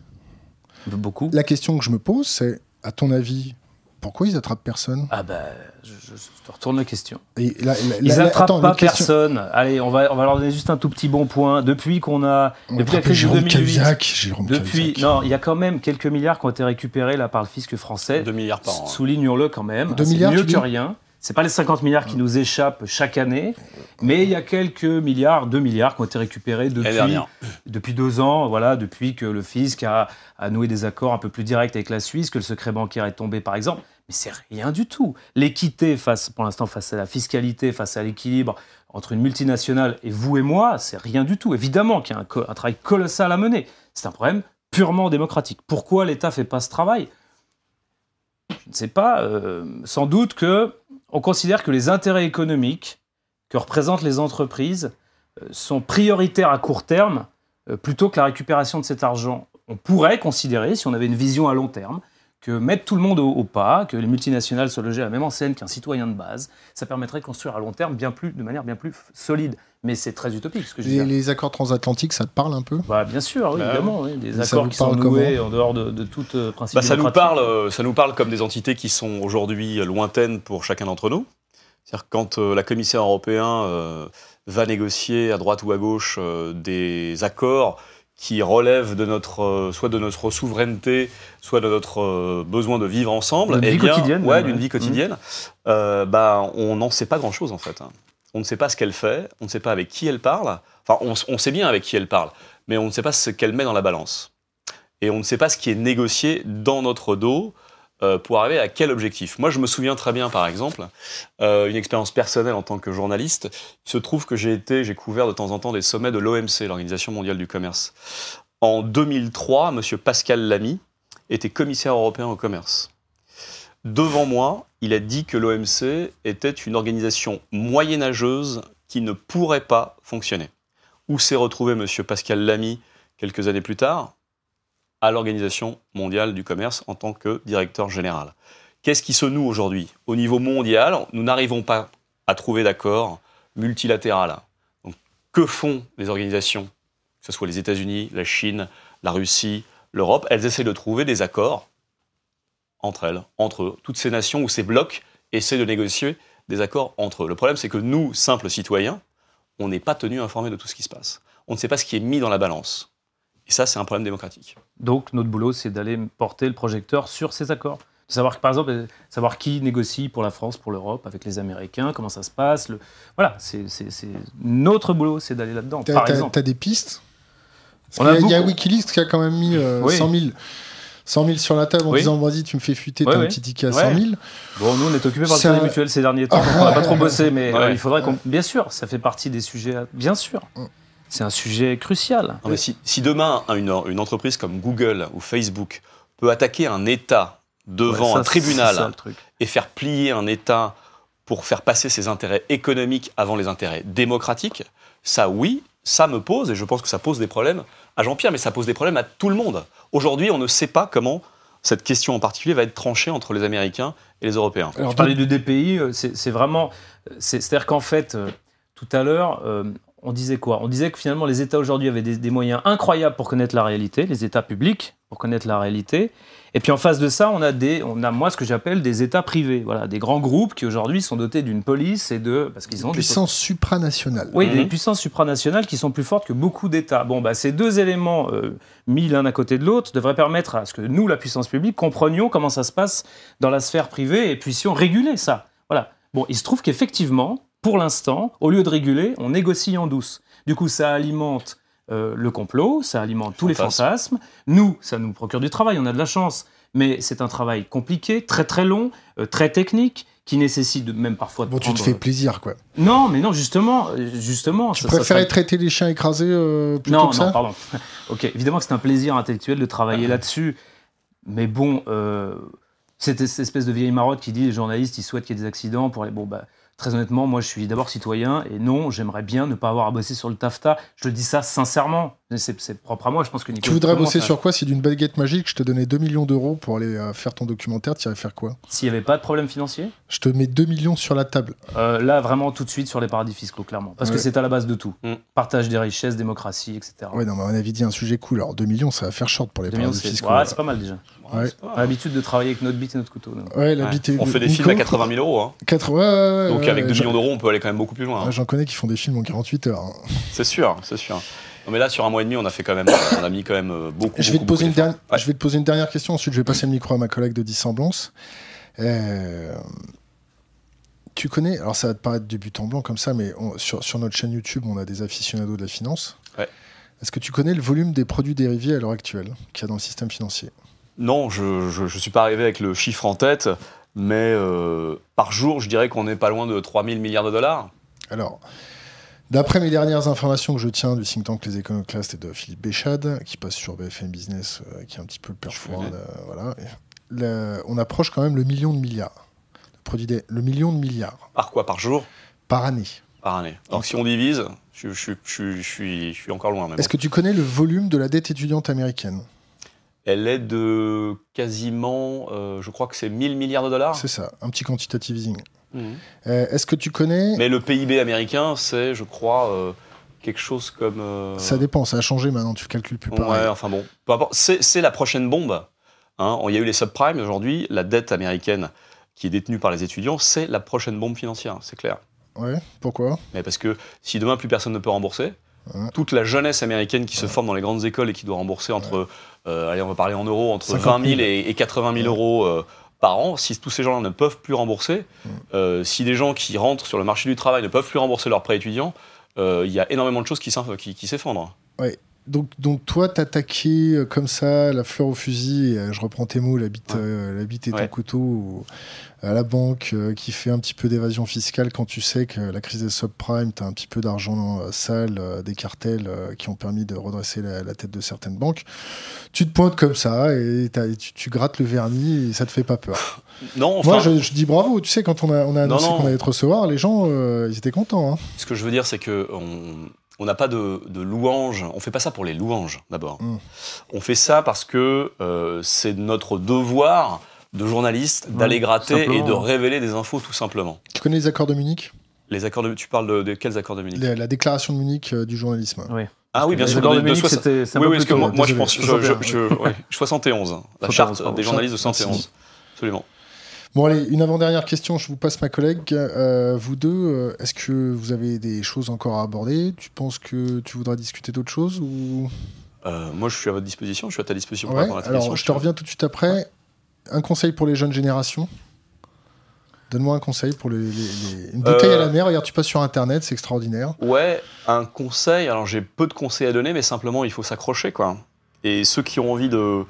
Speaker 2: Beaucoup.
Speaker 1: La question que je me pose, c'est, à ton avis, Pourquoi ils attrapent personne?
Speaker 2: Ah bah, je, te retourne la question.
Speaker 1: Et
Speaker 2: Ils n'attrapent
Speaker 1: attends,
Speaker 2: pas
Speaker 1: question-
Speaker 2: personne. Allez, on va, on va leur donner juste un tout petit bon point. Depuis qu'on a...
Speaker 1: On
Speaker 2: Depuis la crise de
Speaker 1: Jérôme
Speaker 2: 2008,
Speaker 1: Cahuzac. Jérôme
Speaker 2: Depuis, non, il y a quand même quelques milliards qui ont été récupérés là par le fisc français.
Speaker 3: 2 milliards par an.
Speaker 2: Soulignons-le quand même.
Speaker 1: Deux
Speaker 2: C'est
Speaker 1: milliards,
Speaker 2: mieux
Speaker 1: tu
Speaker 2: que
Speaker 1: dis?
Speaker 2: rien. C'est pas les 50 milliards qui nous échappent chaque année, mais il y a quelques milliards, 2 milliards qui ont été récupérés depuis, depuis deux ans, voilà, depuis que le fisc a, a noué des accords un peu plus directs avec la Suisse, que le secret bancaire est tombé par exemple. Mais c'est rien du tout. L'équité face, pour l'instant, face à la fiscalité, face à l'équilibre entre une multinationale et vous et moi, c'est rien du tout. Évidemment qu'il y a un travail colossal à mener. C'est un problème purement démocratique. Pourquoi l'État fait pas ce travail? Je ne sais pas. euh, sans doute que on considère que les intérêts économiques que représentent les entreprises euh, sont prioritaires à court terme euh, plutôt que la récupération de cet argent. On pourrait considérer, si on avait une vision à long terme, que mettre tout le monde au, au pas, que les multinationales soient logées à la même enseigne qu'un citoyen de base, ça permettrait de construire à long terme bien plus, de manière bien plus solide. Mais c'est très utopique ce que je dis.
Speaker 1: Les, accords transatlantiques, ça te parle un peu?
Speaker 2: Bah, bien sûr, oui,
Speaker 3: Bah,
Speaker 2: évidemment. oui, Des accords qui sont noués en dehors de, de toute euh, principe
Speaker 3: Bah, ça, nous parle, euh, ça nous parle comme des entités qui sont aujourd'hui lointaines pour chacun d'entre nous. C'est-à-dire que quand euh, la commissaire européen euh, va négocier à droite ou à gauche euh, des accords qui relèvent de notre, euh, soit de notre souveraineté, soit de notre euh, besoin de vivre ensemble,
Speaker 2: D'une
Speaker 3: eh
Speaker 2: vie
Speaker 3: bien,
Speaker 2: quotidienne,
Speaker 3: ouais,
Speaker 2: ouais.
Speaker 3: vie quotidienne, euh, bah, on n'en sait pas grand-chose en fait. hein. On ne sait pas ce qu'elle fait, on ne sait pas avec qui elle parle. Enfin, on, on sait bien avec qui elle parle, mais on ne sait pas ce qu'elle met dans la balance. Et on ne sait pas ce qui est négocié dans notre dos euh, pour arriver à quel objectif? Moi, je me souviens très bien, par exemple, euh, une expérience personnelle en tant que journaliste. Il se trouve que j'ai été, j'ai couvert de temps en temps des sommets de l'OMC, l'Organisation mondiale du commerce. En 2003, M. Pascal Lamy était commissaire européen au commerce. Devant moi, il a dit que l'OMC était une organisation moyenâgeuse qui ne pourrait pas fonctionner. Où s'est retrouvé M. Pascal Lamy quelques années plus tard? À l'Organisation mondiale du commerce en tant que directeur général. Qu'est-ce qui se noue aujourd'hui? Au niveau mondial, nous n'arrivons pas à trouver d'accord multilatéral. Que font les organisations, que ce soit les États-Unis, la Chine, la Russie, l'Europe? Elles essaient de trouver des accords entre elles, entre eux. Toutes ces nations ou ces blocs essaient de négocier des accords entre eux. Le problème, c'est que nous, simples citoyens, on n'est pas tenus informés de tout ce qui se passe. On ne sait pas ce qui est mis dans la balance. Et ça, c'est un problème démocratique.
Speaker 2: Donc notre boulot, c'est d'aller porter le projecteur sur ces accords. De savoir, par exemple, euh, savoir qui négocie pour la France, pour l'Europe, avec les Américains, comment ça se passe. le- Voilà, c'est notre boulot, c'est d'aller là-dedans.
Speaker 1: T'as
Speaker 2: exemple.
Speaker 1: t'as des pistes? Y, il y a Wikileaks qui a quand même mis euh,
Speaker 2: Oui.
Speaker 1: 100, 000, 100 000 sur la table en
Speaker 2: Oui.
Speaker 1: disant vas-y, tu me fais fuiter,
Speaker 2: Ouais,
Speaker 1: t'as un petit ticket à
Speaker 2: Ouais.
Speaker 1: 100 000.
Speaker 2: Bon, nous, on est occupés par le crédit mutuel ces derniers temps, donc on n'a pas trop bossé, mais
Speaker 3: Ouais.
Speaker 2: euh, il faudrait qu'on. Bien sûr, ça fait partie des sujets. à- Bien sûr. C'est un sujet crucial.
Speaker 3: Non, mais si, si demain, une, une entreprise comme Google ou Facebook peut attaquer un État devant
Speaker 2: Ouais, ça,
Speaker 3: un tribunal
Speaker 2: c'est ça, le truc.
Speaker 3: et faire plier un État pour faire passer ses intérêts économiques avant les intérêts démocratiques, ça oui, ça me pose, et je pense que ça pose des problèmes à Jean-Pierre, mais ça pose des problèmes à tout le monde. Aujourd'hui, on ne sait pas comment cette question en particulier va être tranchée entre les Américains et les Européens.
Speaker 1: Alors,
Speaker 2: parlais du DPI, euh, c'est vraiment. c'est- C'est-à-dire qu'en fait, euh, tout à l'heure, euh, on disait quoi? On disait que finalement, les États aujourd'hui avaient des, des moyens incroyables pour connaître la réalité, les États publics pour connaître la réalité. Et puis en face de ça, on a, des, on a moi ce que j'appelle des États privés, voilà, des grands groupes qui aujourd'hui sont dotés d'une police et de. Parce qu'ils ont des
Speaker 1: puissance supranationale.
Speaker 2: oui, des
Speaker 3: Mhm.
Speaker 2: puissances supranationales qui sont plus fortes que beaucoup d'États. Bon, bah, ces deux éléments euh, mis l'un à côté de l'autre devraient permettre à ce que nous, la puissance publique, comprenions comment ça se passe dans la sphère privée et puissions réguler ça. Voilà. Bon, il se trouve qu'effectivement, pour l'instant, au lieu de réguler, on négocie en douce. Du coup, ça alimente euh, le complot, ça alimente tous les
Speaker 3: Fantasme.
Speaker 2: fantasmes. Nous, ça nous procure du travail, on a de la chance. Mais c'est un travail compliqué, très très long, euh, très technique, qui nécessite de- même parfois de
Speaker 1: Bon, tu te fais plaisir, quoi.
Speaker 2: non, mais non, justement, euh, justement.
Speaker 1: Tu
Speaker 2: ça- ça
Speaker 1: préférais
Speaker 2: serait-
Speaker 1: traiter les chiens écrasés euh, plutôt
Speaker 2: Non,
Speaker 1: que
Speaker 2: non,
Speaker 1: ça
Speaker 2: pardon. ok, évidemment que c'est un plaisir intellectuel de travailler là-dessus, mais bon, euh, cette, cette espèce de vieille marotte qui dit les journalistes ils souhaitent qu'il y ait des accidents pour les bon bah Très honnêtement, moi, je suis d'abord citoyen et non, j'aimerais bien ne pas avoir à bosser sur le TAFTA. Je le dis ça sincèrement. C'est propre à moi. Je pense que
Speaker 1: Tu voudrais bosser sur quoi? Si d'une baguette magique, je te donnais 2 millions d'euros pour aller euh, faire ton documentaire, tu irais faire quoi?
Speaker 2: S'il n'y avait pas de problème financier?
Speaker 1: Je te mets 2 millions sur la table.
Speaker 2: Euh, là, vraiment, tout de suite sur les paradis fiscaux, clairement. Parce que c'est à la base de tout. Mm. Partage des richesses, démocratie, etc.
Speaker 1: Ouais, non, mais on avait dit un sujet cool. Alors 2 millions, ça va faire short pour les paradis fiscaux.
Speaker 2: Ouais, c'est pas mal déjà. On a l'habitude de travailler avec notre bite et notre couteau.
Speaker 1: Ouais,
Speaker 3: On fait des films à 80 000 euros. Hein.
Speaker 1: 80,
Speaker 3: Donc avec 2 millions d'euros, on peut aller quand même beaucoup plus loin.
Speaker 1: Hein. J'en connais qui font des films en 48 heures. Hein.
Speaker 3: C'est sûr, c'est sûr. Non, mais là, sur un mois et demi, on a fait quand même, on a mis quand même euh, beaucoup.
Speaker 1: Je vais, te, poser une dernière, je vais te poser une dernière question. Ensuite, je vais passer le micro à ma collègue de dissemblance. Euh, tu connais, alors ça va te paraître du but en blanc comme ça, mais sur, sur, notre chaîne YouTube, on a des aficionados de la finance.
Speaker 3: Ouais.
Speaker 1: Est-ce que tu connais le volume des produits dérivés à l'heure actuelle qu'il y a dans le système financier?
Speaker 3: Non, je ne suis pas arrivé avec le chiffre en tête, mais euh, par jour, je dirais qu'on n'est pas loin de 3000 milliards de dollars.
Speaker 1: Alors, D'après mes dernières informations que je tiens du think tank Les Éconoclastes et de Philippe Béchade, qui passe sur BFM Business, euh, qui est un petit peu le père voilà, on approche quand même le million de milliards. De le million de milliards.
Speaker 3: Par quoi? Par jour?
Speaker 1: Par année.
Speaker 3: Par année. Donc si on divise, je, suis, encore loin.
Speaker 1: Est-ce que tu connais le volume de la dette étudiante américaine?
Speaker 3: Elle est de quasiment, euh, je crois que c'est 1000 milliards de dollars?
Speaker 1: C'est ça, un petit quantitative easing. Euh, est-ce que tu connais
Speaker 3: Mais le PIB américain, c'est, je crois, euh, quelque chose comme. Euh,
Speaker 1: ça dépend, ça a changé maintenant, tu calcules plus pareil.
Speaker 3: Ouais, enfin bon. C'est la prochaine bombe. Hein. Il y a eu les subprimes aujourd'hui, la dette américaine qui est détenue par les étudiants, c'est la prochaine bombe financière, c'est clair.
Speaker 1: Ouais, pourquoi?
Speaker 3: Mais Parce que si demain plus personne ne peut rembourser, toute la jeunesse américaine qui se forme dans les grandes écoles et qui doit rembourser entre, allez, on va parler en euros, entre 20 000 et, 80 000 euros par an, si tous ces gens-là ne peuvent plus rembourser, mm. euh, si des gens qui rentrent sur le marché du travail ne peuvent plus rembourser leurs prêts étudiants, euh, il y a énormément de choses qui s'effondrent.
Speaker 1: Oui, donc, donc toi, t'attaquer euh, comme ça, la fleur au fusil, je reprends tes mots, la bite, la bite et ton couteau, à la banque qui fait un petit peu d'évasion fiscale quand tu sais que la crise des subprimes, tu as un petit peu d'argent sale, des cartels qui ont permis de redresser la, tête de certaines banques. Tu te pointes comme ça et tu, grattes le vernis et ça te fait pas peur.
Speaker 3: Non,
Speaker 1: Moi, je, dis bravo. Tu sais, quand on a, on a annoncé qu'on allait te recevoir, les gens, ils étaient contents. Hein.
Speaker 3: Ce que je veux dire, c'est que on n'a pas de, louanges. On fait pas ça pour les louanges, d'abord. Mm. On fait ça parce que euh, c'est notre devoir de journaliste d'aller gratter et de révéler des infos, tout simplement.
Speaker 1: Tu connais les accords de Munich?
Speaker 3: Les accords de, tu parles de, quels accords de Munich?
Speaker 1: La, déclaration de Munich euh, du journalisme.
Speaker 2: Oui.
Speaker 3: Ah oui, bien sûr.
Speaker 2: De, Munich, c'était.
Speaker 3: Oui, oui, parce que moi, je pense. Je, 71. La charte des journalistes de 71. Absolument.
Speaker 1: Bon, allez, une avant-dernière question, je vous passe ma collègue. Euh, vous deux, euh, est-ce que vous avez des choses encore à aborder? Tu penses que tu voudras discuter d'autres choses ou...
Speaker 3: Euh, moi, je suis à votre disposition, je suis à ta disposition.
Speaker 1: Ouais, alors, je te reviens tout de suite après. Un conseil pour les jeunes générations? Donne-moi un conseil pour les, une bouteille à la mer. Regarde, tu passes sur Internet, c'est extraordinaire.
Speaker 3: Ouais, un conseil. Alors, j'ai peu de conseils à donner, mais simplement, il faut s'accrocher, quoi. Et ceux qui ont envie de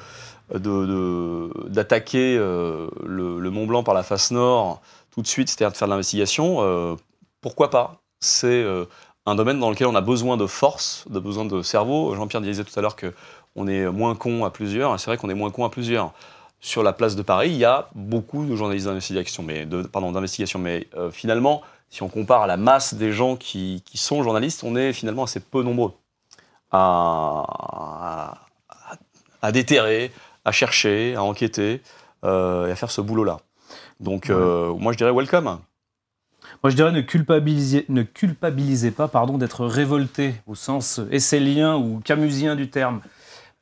Speaker 3: d'attaquer euh, le, Mont Blanc par la face nord tout de suite, c'est-à-dire de faire de l'investigation, euh, pourquoi pas? C'est euh, un domaine dans lequel on a besoin de force, de besoin de cerveau. Jean-Pierre disait tout à l'heure qu'on est moins con à plusieurs, c'est vrai qu'on est moins con à plusieurs. Sur la place de Paris, il y a beaucoup de journalistes d'investigation, mais pardon, finalement, si on compare à la masse des gens qui, sont journalistes, on est finalement assez peu nombreux à, à déterrer, à chercher, à enquêter euh, et à faire ce boulot-là. Donc, euh, moi, je dirais welcome.
Speaker 2: Moi, je dirais ne culpabilisez, ne culpabilisez pas pardon, d'être révolté au sens essélien ou camusien du terme.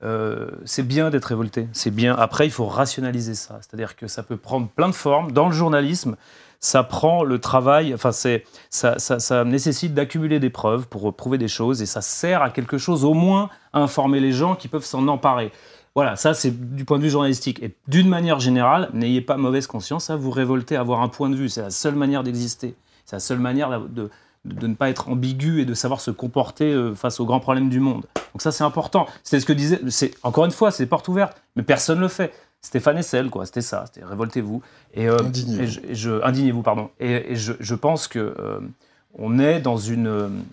Speaker 2: Euh, c'est bien d'être révolté, c'est bien. Après, il faut rationaliser ça. C'est-à-dire que ça peut prendre plein de formes. Dans le journalisme, ça prend le travail, enfin, c'est, ça, ça, ça nécessite d'accumuler des preuves pour prouver des choses et ça sert à quelque chose, au moins à informer les gens qui peuvent s'en emparer. Voilà, ça c'est du point de vue journalistique. Et d'une manière générale, n'ayez pas mauvaise conscience à vous révolter, à avoir un point de vue. C'est la seule manière d'exister. C'est la seule manière de, de, ne pas être ambigu et de savoir se comporter euh, face aux grands problèmes du monde. Donc ça c'est important. C'était ce que disait, c'est encore une fois, c'est des portes ouvertes, mais personne ne le fait. Stéphane Essel, quoi, c'était ça, c'était révoltez-vous. Et, euh, indignez-vous. indignez-vous, pardon. Et, je, je, pense que euh, on est dans une,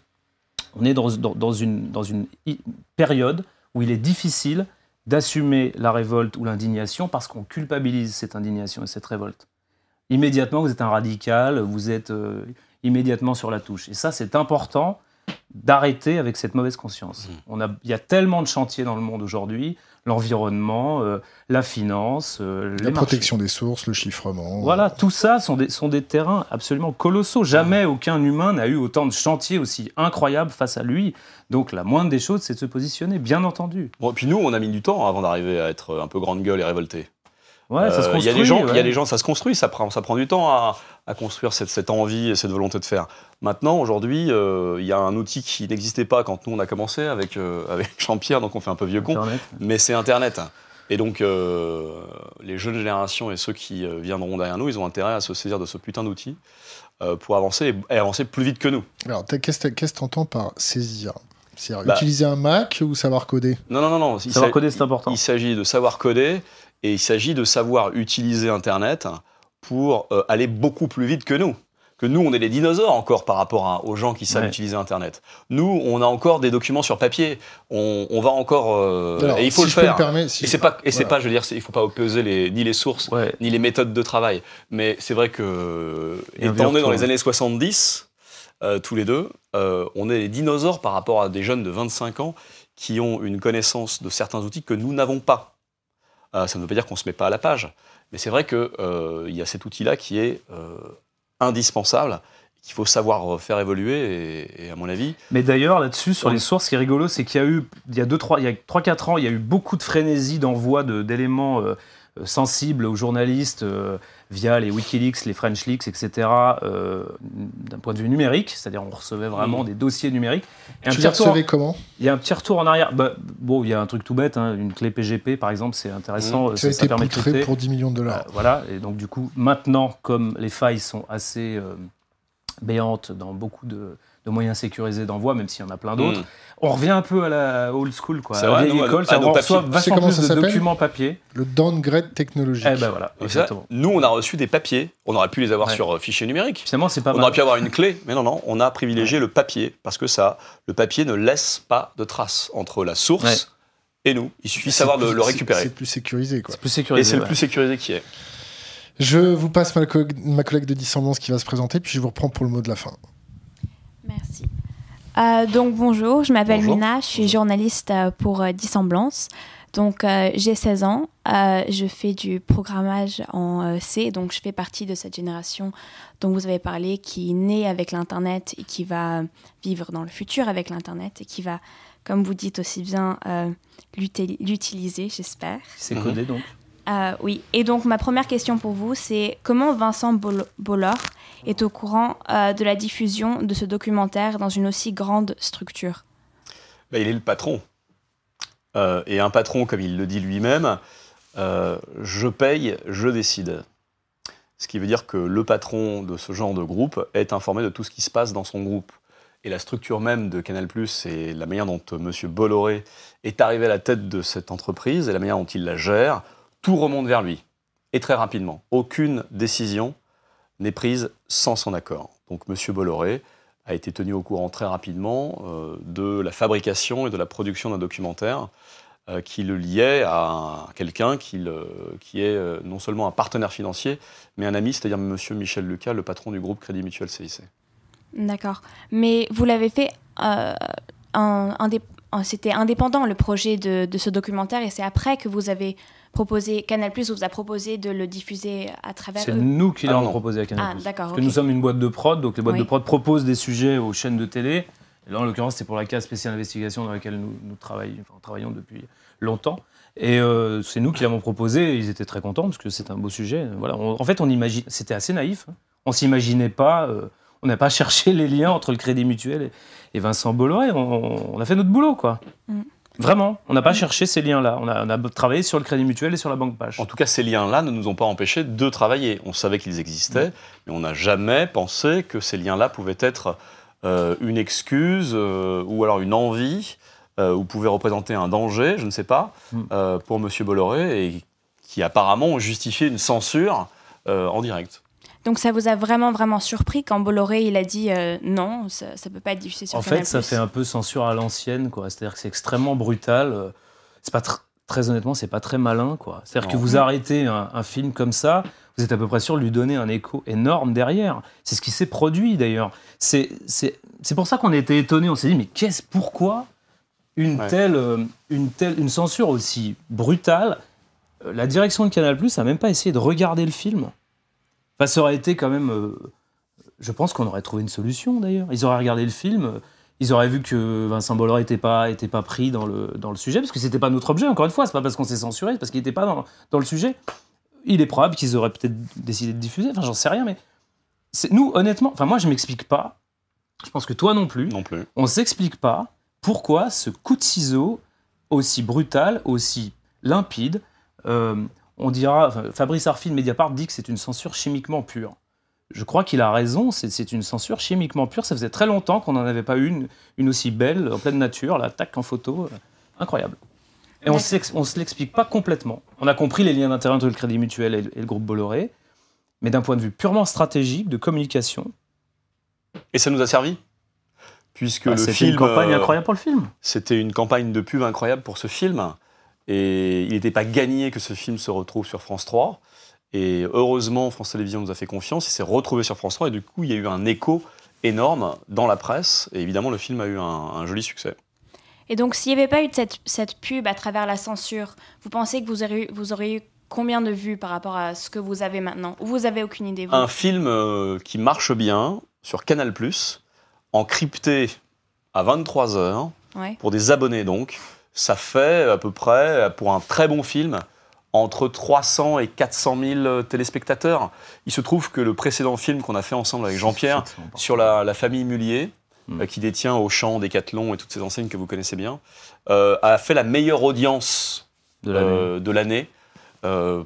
Speaker 2: on est dans, dans, dans, une, dans une période où il est difficile d'assumer la révolte ou l'indignation parce qu'on culpabilise cette indignation et cette révolte. Immédiatement, vous êtes un radical, vous êtes euh, immédiatement sur la touche. Et ça, c'est important d'arrêter avec cette mauvaise conscience.
Speaker 3: Mmh.
Speaker 2: On a, il y a tellement de chantiers dans le monde aujourd'hui, l'environnement, euh, la finance, euh, les
Speaker 1: La
Speaker 2: marchés.
Speaker 1: protection des sources, le chiffrement.
Speaker 2: Voilà, tout ça sont des, sont des terrains absolument colossaux. Jamais aucun humain n'a eu autant de chantiers aussi incroyables face à lui. Donc la moindre des choses, c'est de se positionner, bien entendu.
Speaker 3: Bon, et puis nous, on a mis du temps avant d'arriver à être un peu grande gueule et révolté.
Speaker 2: Ouais, ça se
Speaker 3: Euh, Il y a
Speaker 2: construit.
Speaker 3: des gens, il y
Speaker 2: ouais.
Speaker 3: a des gens, ça se construit, ça prend, ça prend du temps à, à construire cette, cette envie et cette volonté de faire. Maintenant, aujourd'hui, euh, il y a un outil qui n'existait pas quand nous on a commencé avec euh, avec Jean-Pierre, donc on fait un peu vieux con,
Speaker 2: Internet.
Speaker 3: mais c'est Internet. Et donc, euh, les jeunes générations et ceux qui viendront derrière nous, ils ont intérêt à se saisir de ce putain d'outil euh, pour avancer et, et avancer plus vite que nous.
Speaker 1: Alors, qu'est-ce que qu'est-ce que t'entends par saisir? C'est-à-dire
Speaker 3: Bah.
Speaker 1: utiliser un Mac ou savoir coder?
Speaker 3: Non, non, non, non.
Speaker 2: Savoir
Speaker 3: s'a-
Speaker 2: coder, c'est important.
Speaker 3: Il s'agit de savoir coder et il s'agit de savoir utiliser Internet pour euh, aller beaucoup plus vite que nous. Que nous, on est les dinosaures encore par rapport à- aux gens qui savent
Speaker 2: Ouais.
Speaker 3: utiliser Internet. Nous, on a encore des documents sur papier. On, on va encore. euh,
Speaker 1: Alors,
Speaker 3: et il faut
Speaker 1: si
Speaker 3: le faire.
Speaker 1: si
Speaker 3: et c'est pas, et c'est
Speaker 1: voilà.
Speaker 3: pas, je veux dire, il faut pas opposer les, ni les sources
Speaker 2: Ouais.
Speaker 3: ni les méthodes de travail. Mais c'est vrai que,
Speaker 2: Et
Speaker 3: étant donné dans les années 70, euh, tous les deux, euh, on est les dinosaures par rapport à des jeunes de 25 ans qui ont une connaissance de certains outils que nous n'avons pas. Euh, ça ne veut pas dire qu'on ne se met pas à la page, mais c'est vrai qu'il y a cet outil-là qui est euh, indispensable, qu'il faut savoir faire évoluer, et, et à mon avis,
Speaker 2: Mais d'ailleurs, là-dessus, sur les sources, ce qui est rigolo, c'est qu'il y a eu, il y a 2-3 il y a 3-4 ans, il y a eu beaucoup de frénésie d'envoi de- d'éléments euh, euh, sensibles aux journalistes euh, via les Wikileaks, les French Leaks, etc., euh, d'un point de vue numérique, c'est-à-dire on recevait vraiment
Speaker 3: Mhm.
Speaker 2: des dossiers numériques. Et un
Speaker 1: Tu
Speaker 2: petit
Speaker 1: les
Speaker 2: retour-
Speaker 1: recevais comment?
Speaker 2: Il y a un petit retour en arrière. Bah, bon, il y a un truc tout bête, hein, une clé PGP par exemple, c'est intéressant, euh,
Speaker 1: Ça a
Speaker 2: ça, ça
Speaker 1: été
Speaker 2: permet de
Speaker 1: pour 10 millions de dollars.
Speaker 2: Euh, voilà, et donc du coup, maintenant, comme les failles sont assez béantes dans beaucoup de, de moyens sécurisés d'envoi, même s'il y en a plein d'autres,
Speaker 3: Mm.
Speaker 2: on revient un peu à la old school, quoi.
Speaker 3: C'est
Speaker 2: à la vieille école,
Speaker 3: nos
Speaker 2: on reçoit vachement plus
Speaker 1: ça
Speaker 2: de documents papier.
Speaker 1: Le downgrade technologique.
Speaker 2: Eh ben voilà,
Speaker 3: et ça, nous, on a reçu des papiers. On aurait pu les avoir
Speaker 2: Ouais.
Speaker 3: sur euh, fichier numérique.
Speaker 2: Finalement, c'est pas
Speaker 3: On
Speaker 2: mal.
Speaker 3: aurait pu avoir une clé, mais non, non, on a privilégié le papier parce que ça, le papier ne laisse pas de traces entre la source
Speaker 2: Ouais.
Speaker 3: et nous. Il suffit de savoir de le récupérer.
Speaker 1: C'est plus sécurisé, quoi.
Speaker 2: C'est plus
Speaker 3: Et
Speaker 2: sécurisé.
Speaker 3: c'est le plus sécurisé qui est.
Speaker 1: Je vous passe ma, co- ma collègue de dissemblance qui va se présenter, puis je vous reprends pour le mot de la fin.
Speaker 4: Merci. Euh, donc bonjour, je m'appelle. Mina, je suis journaliste euh, pour euh, Dissemblance. Donc euh, j'ai 16 ans, euh, je fais du programmage en euh, C, donc je fais partie de cette génération dont vous avez parlé qui naît avec l'Internet et qui va vivre dans le futur avec l'Internet et qui va, comme vous dites aussi bien, euh, l'util- l'utiliser, j'espère.
Speaker 2: C'est
Speaker 3: Mhm.
Speaker 2: codé donc.
Speaker 4: Euh, oui, et donc ma première question pour vous, c'est comment Vincent Bol- Bollor est au courant euh, de la diffusion de ce documentaire dans une aussi grande structure?
Speaker 3: Bah, il est le patron. Euh, et un patron, comme il le dit lui-même, je paye, je décide. Ce qui veut dire que le patron de ce genre de groupe est informé de tout ce qui se passe dans son groupe. Et la structure même de Canal+, et la manière dont M. Bolloré est arrivé à la tête de cette entreprise, et la manière dont il la gère, tout remonte vers lui. Et très rapidement. Aucune décision n'est prise sans son accord. Donc M. Bolloré a été tenu au courant très rapidement euh, de la fabrication et de la production d'un documentaire euh, qui le liait à quelqu'un qui, est euh, non seulement un partenaire financier, mais un ami, c'est-à-dire M. Michel Lucas, le patron du groupe Crédit Mutuel CIC.
Speaker 4: D'accord. Mais vous l'avez fait, c'était indépendant le projet de ce documentaire et c'est après que vous avez proposé, Canal Plus vous a proposé de le diffuser à travers
Speaker 2: C'est nous qui
Speaker 3: Ah
Speaker 2: l'avons proposé à Canal+.
Speaker 4: Ah, d'accord.
Speaker 2: Parce que nous sommes une boîte de prod, donc les boîtes
Speaker 4: Oui.
Speaker 2: de prod proposent des sujets aux chaînes de télé. Et là, en l'occurrence, c'est pour la case spéciale investigation dans laquelle nous, nous travaillons, enfin, travaillons depuis longtemps. Et euh, c'est nous qui l'avons proposé. Et ils étaient très contents parce que c'est un beau sujet. Voilà. On- en fait, on imagine, c'était assez naïf. hein. On s'imaginait pas, euh, on n'a pas cherché les liens entre le Crédit Mutuel et, et Vincent Bolloré. On, on a fait notre boulot, quoi.
Speaker 4: Mm.
Speaker 2: Vraiment, on n'a pas cherché ces liens-là. On a, on a travaillé sur le Crédit Mutuel et sur la Banque Pache.
Speaker 3: En tout cas, ces liens-là ne nous ont pas empêchés de travailler. On savait qu'ils existaient, mais on n'a jamais pensé que ces liens-là pouvaient être euh, une excuse euh, ou alors une envie euh, ou pouvaient représenter un danger, je ne sais pas,
Speaker 2: Mm.
Speaker 3: pour M. Bolloré et qui apparemment ont justifié une censure en direct.
Speaker 4: Donc ça vous a vraiment, vraiment surpris quand Bolloré il a dit euh, non, ça ne peut pas être diffusé sur
Speaker 2: En
Speaker 4: Canal+.
Speaker 2: fait, ça fait un peu censure à l'ancienne, quoi. C'est-à-dire que c'est extrêmement brutal. euh, C'est pas tr- très honnêtement, c'est pas très malin, quoi. C'est-à-dire que vous arrêtez un, un film comme ça, vous êtes à peu près sûr de lui donner un écho énorme derrière. C'est ce qui s'est produit d'ailleurs. C'est pour ça qu'on a été étonnés. On s'est dit, mais qu'est-ce, pourquoi une, telle, euh, une telle une censure aussi brutale? La direction de Canal Plus n'a même pas essayé de regarder le film. Enfin, ça aurait été quand même. Euh, je pense qu'on aurait trouvé une solution d'ailleurs. Ils auraient regardé le film ils auraient vu que Vincent Bolloré n'était pas, était pas pris dans le, dans le sujet, parce que c'était pas notre objet, encore une fois, c'est pas parce qu'on s'est censuré, c'est parce qu'il n'était pas dans, dans, le sujet. Il est probable qu'ils auraient peut-être décidé de diffuser, enfin j'en sais rien, mais nous, honnêtement, enfin moi je m'explique pas, je pense que toi non plus,
Speaker 3: non plus.
Speaker 2: on s'explique pas pourquoi ce coup de ciseau aussi brutal, aussi limpide, euh, on dira, Fabrice Arfi de Mediapart dit que c'est une censure chimiquement pure je crois qu'il a raison, c'est une censure chimiquement pure. Ça faisait très longtemps qu'on n'en avait pas eu une, aussi belle, en pleine nature, la tac en photo, euh, incroyable. Et on ne se l'explique pas complètement. On a compris les liens d'intérêt entre le Crédit Mutuel et, le groupe Bolloré, mais d'un point de vue purement stratégique, de communication.
Speaker 3: Et ça nous a servi Puisque bah,
Speaker 2: C'était une campagne euh, incroyable pour le film.
Speaker 3: C'était une campagne de pub incroyable pour ce film. Et il n'était pas gagné que ce film se retrouve sur France 3. Et heureusement, France Télévisions nous a fait confiance, il s'est retrouvé sur France 3, et du coup, il y a eu un écho énorme dans la presse, et évidemment, le film a eu un, joli succès.
Speaker 4: Et donc, s'il n'y avait pas eu cette, cette, pub à travers la censure, vous pensez que vous auriez, vous auriez eu combien de vues par rapport à ce que vous avez maintenant? Ou vous avez aucune idée
Speaker 3: Un film euh, qui marche bien sur Canal+, encrypté à 23h, pour des abonnés donc, ça fait à peu près, pour un très bon film, entre 300 et 400 000 euh, téléspectateurs. Il se trouve que le précédent film qu'on a fait ensemble avec Jean-Pierre sur la, famille Mullier, hmm. euh, qui détient Auchan, Decathlon et toutes ces enseignes que vous connaissez bien, euh, a fait la meilleure audience de l'année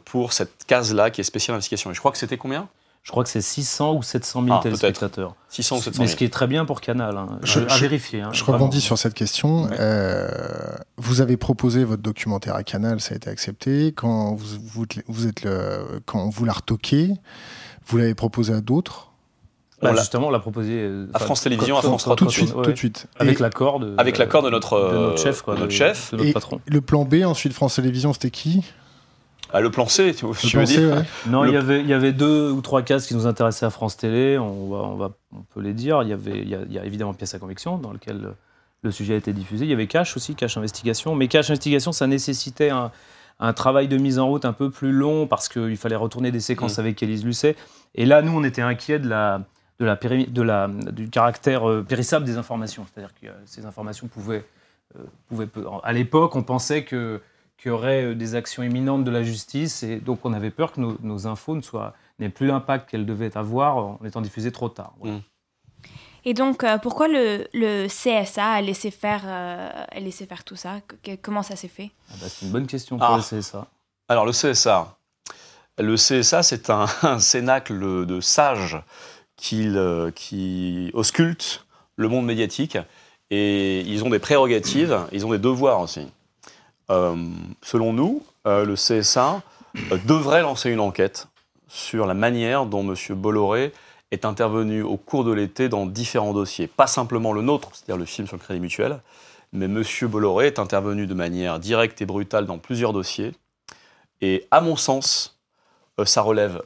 Speaker 3: pour cette case-là qui est spéciale investigation. Et je crois que c'était combien?
Speaker 2: Je crois que c'est 600 ou 700 000 ah, téléspectateurs.
Speaker 3: 600 ou 700
Speaker 2: 000. Mais ce qui est très bien pour Canal. Hein. Je, à vérifier. Hein,
Speaker 1: je rebondis sur cette question. Euh, vous avez proposé votre documentaire à Canal, ça a été accepté. Quand vous, vous, êtes le, quand vous l'a retoqué, vous l'avez proposé à d'autres?
Speaker 2: Bah, justement, on l'a proposé euh,
Speaker 3: à France Télévisions, à France 3
Speaker 1: tout de suite, tout de suite.
Speaker 2: Avec l'accord de,
Speaker 3: avec l'accord de notre,
Speaker 2: de notre chef, quoi,
Speaker 3: de notre chef,
Speaker 2: de notre patron.
Speaker 1: Le plan B ensuite France Télévisions, c'était qui?
Speaker 3: Ah, le plan C, tu, veux dire
Speaker 2: Non, il, y avait, il y avait deux ou trois cases qui nous intéressaient à France Télé, on, va, on, va, on peut les dire. Il y, avait, il y, a, évidemment Pièce à conviction, dans lequel le sujet a été diffusé. Il y avait Cash aussi, Cash Investigation. Mais Cash Investigation, ça nécessitait un, un travail de mise en route un peu plus long parce qu'il fallait retourner des séquences mm. avec Élise Lucet. Et là, nous, on était inquiets de la, de la, de la, du caractère euh, périssable des informations. C'est-à-dire que euh, ces informations pouvaient, euh, pouvaient. À l'époque, on pensait que qu'il y aurait euh, des actions imminentes de la justice. Et donc, on avait peur que nos, infos ne soient, n'aient plus l'impact qu'elles devaient avoir en étant diffusées trop tard. Mm.
Speaker 4: Et donc, euh, pourquoi le, le, CSA a laissé faire, euh, a laissé faire tout ça? Comment ça s'est fait?
Speaker 2: Ah bah, C'est une bonne question pour ah. le CSA.
Speaker 3: Alors, le CSA, le CSA, c'est un, cénacle de sages qui, qui auscultent le monde médiatique. Et ils ont des prérogatives, ils ont des devoirs aussi. Euh, selon nous, euh, le CSA euh, devrait lancer une enquête sur la manière dont M. Bolloré est intervenu au cours de l'été dans différents dossiers. Pas simplement le nôtre, c'est-à-dire le film sur le Crédit Mutuel, mais M. Bolloré est intervenu de manière directe et brutale dans plusieurs dossiers. Et à mon sens, ça relève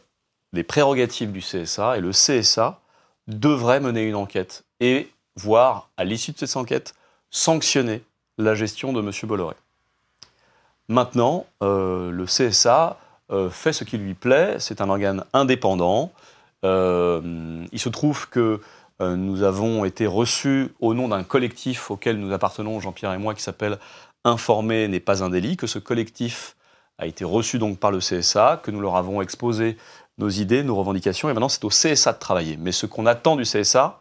Speaker 3: des prérogatives du CSA et le CSA devrait mener une enquête et voir, à l'issue de cette enquête, sanctionner la gestion de M. Bolloré. Maintenant, euh, le CSA euh, fait ce qui lui plaît, c'est un organe indépendant. Euh, il se trouve que nous avons été reçus au nom d'un collectif auquel nous appartenons, Jean-Pierre et moi, qui s'appelle Informer n'est pas un délit, que ce collectif a été reçu donc par le CSA, que nous leur avons exposé nos idées, nos revendications, et maintenant c'est au CSA de travailler. Mais ce qu'on attend du CSA,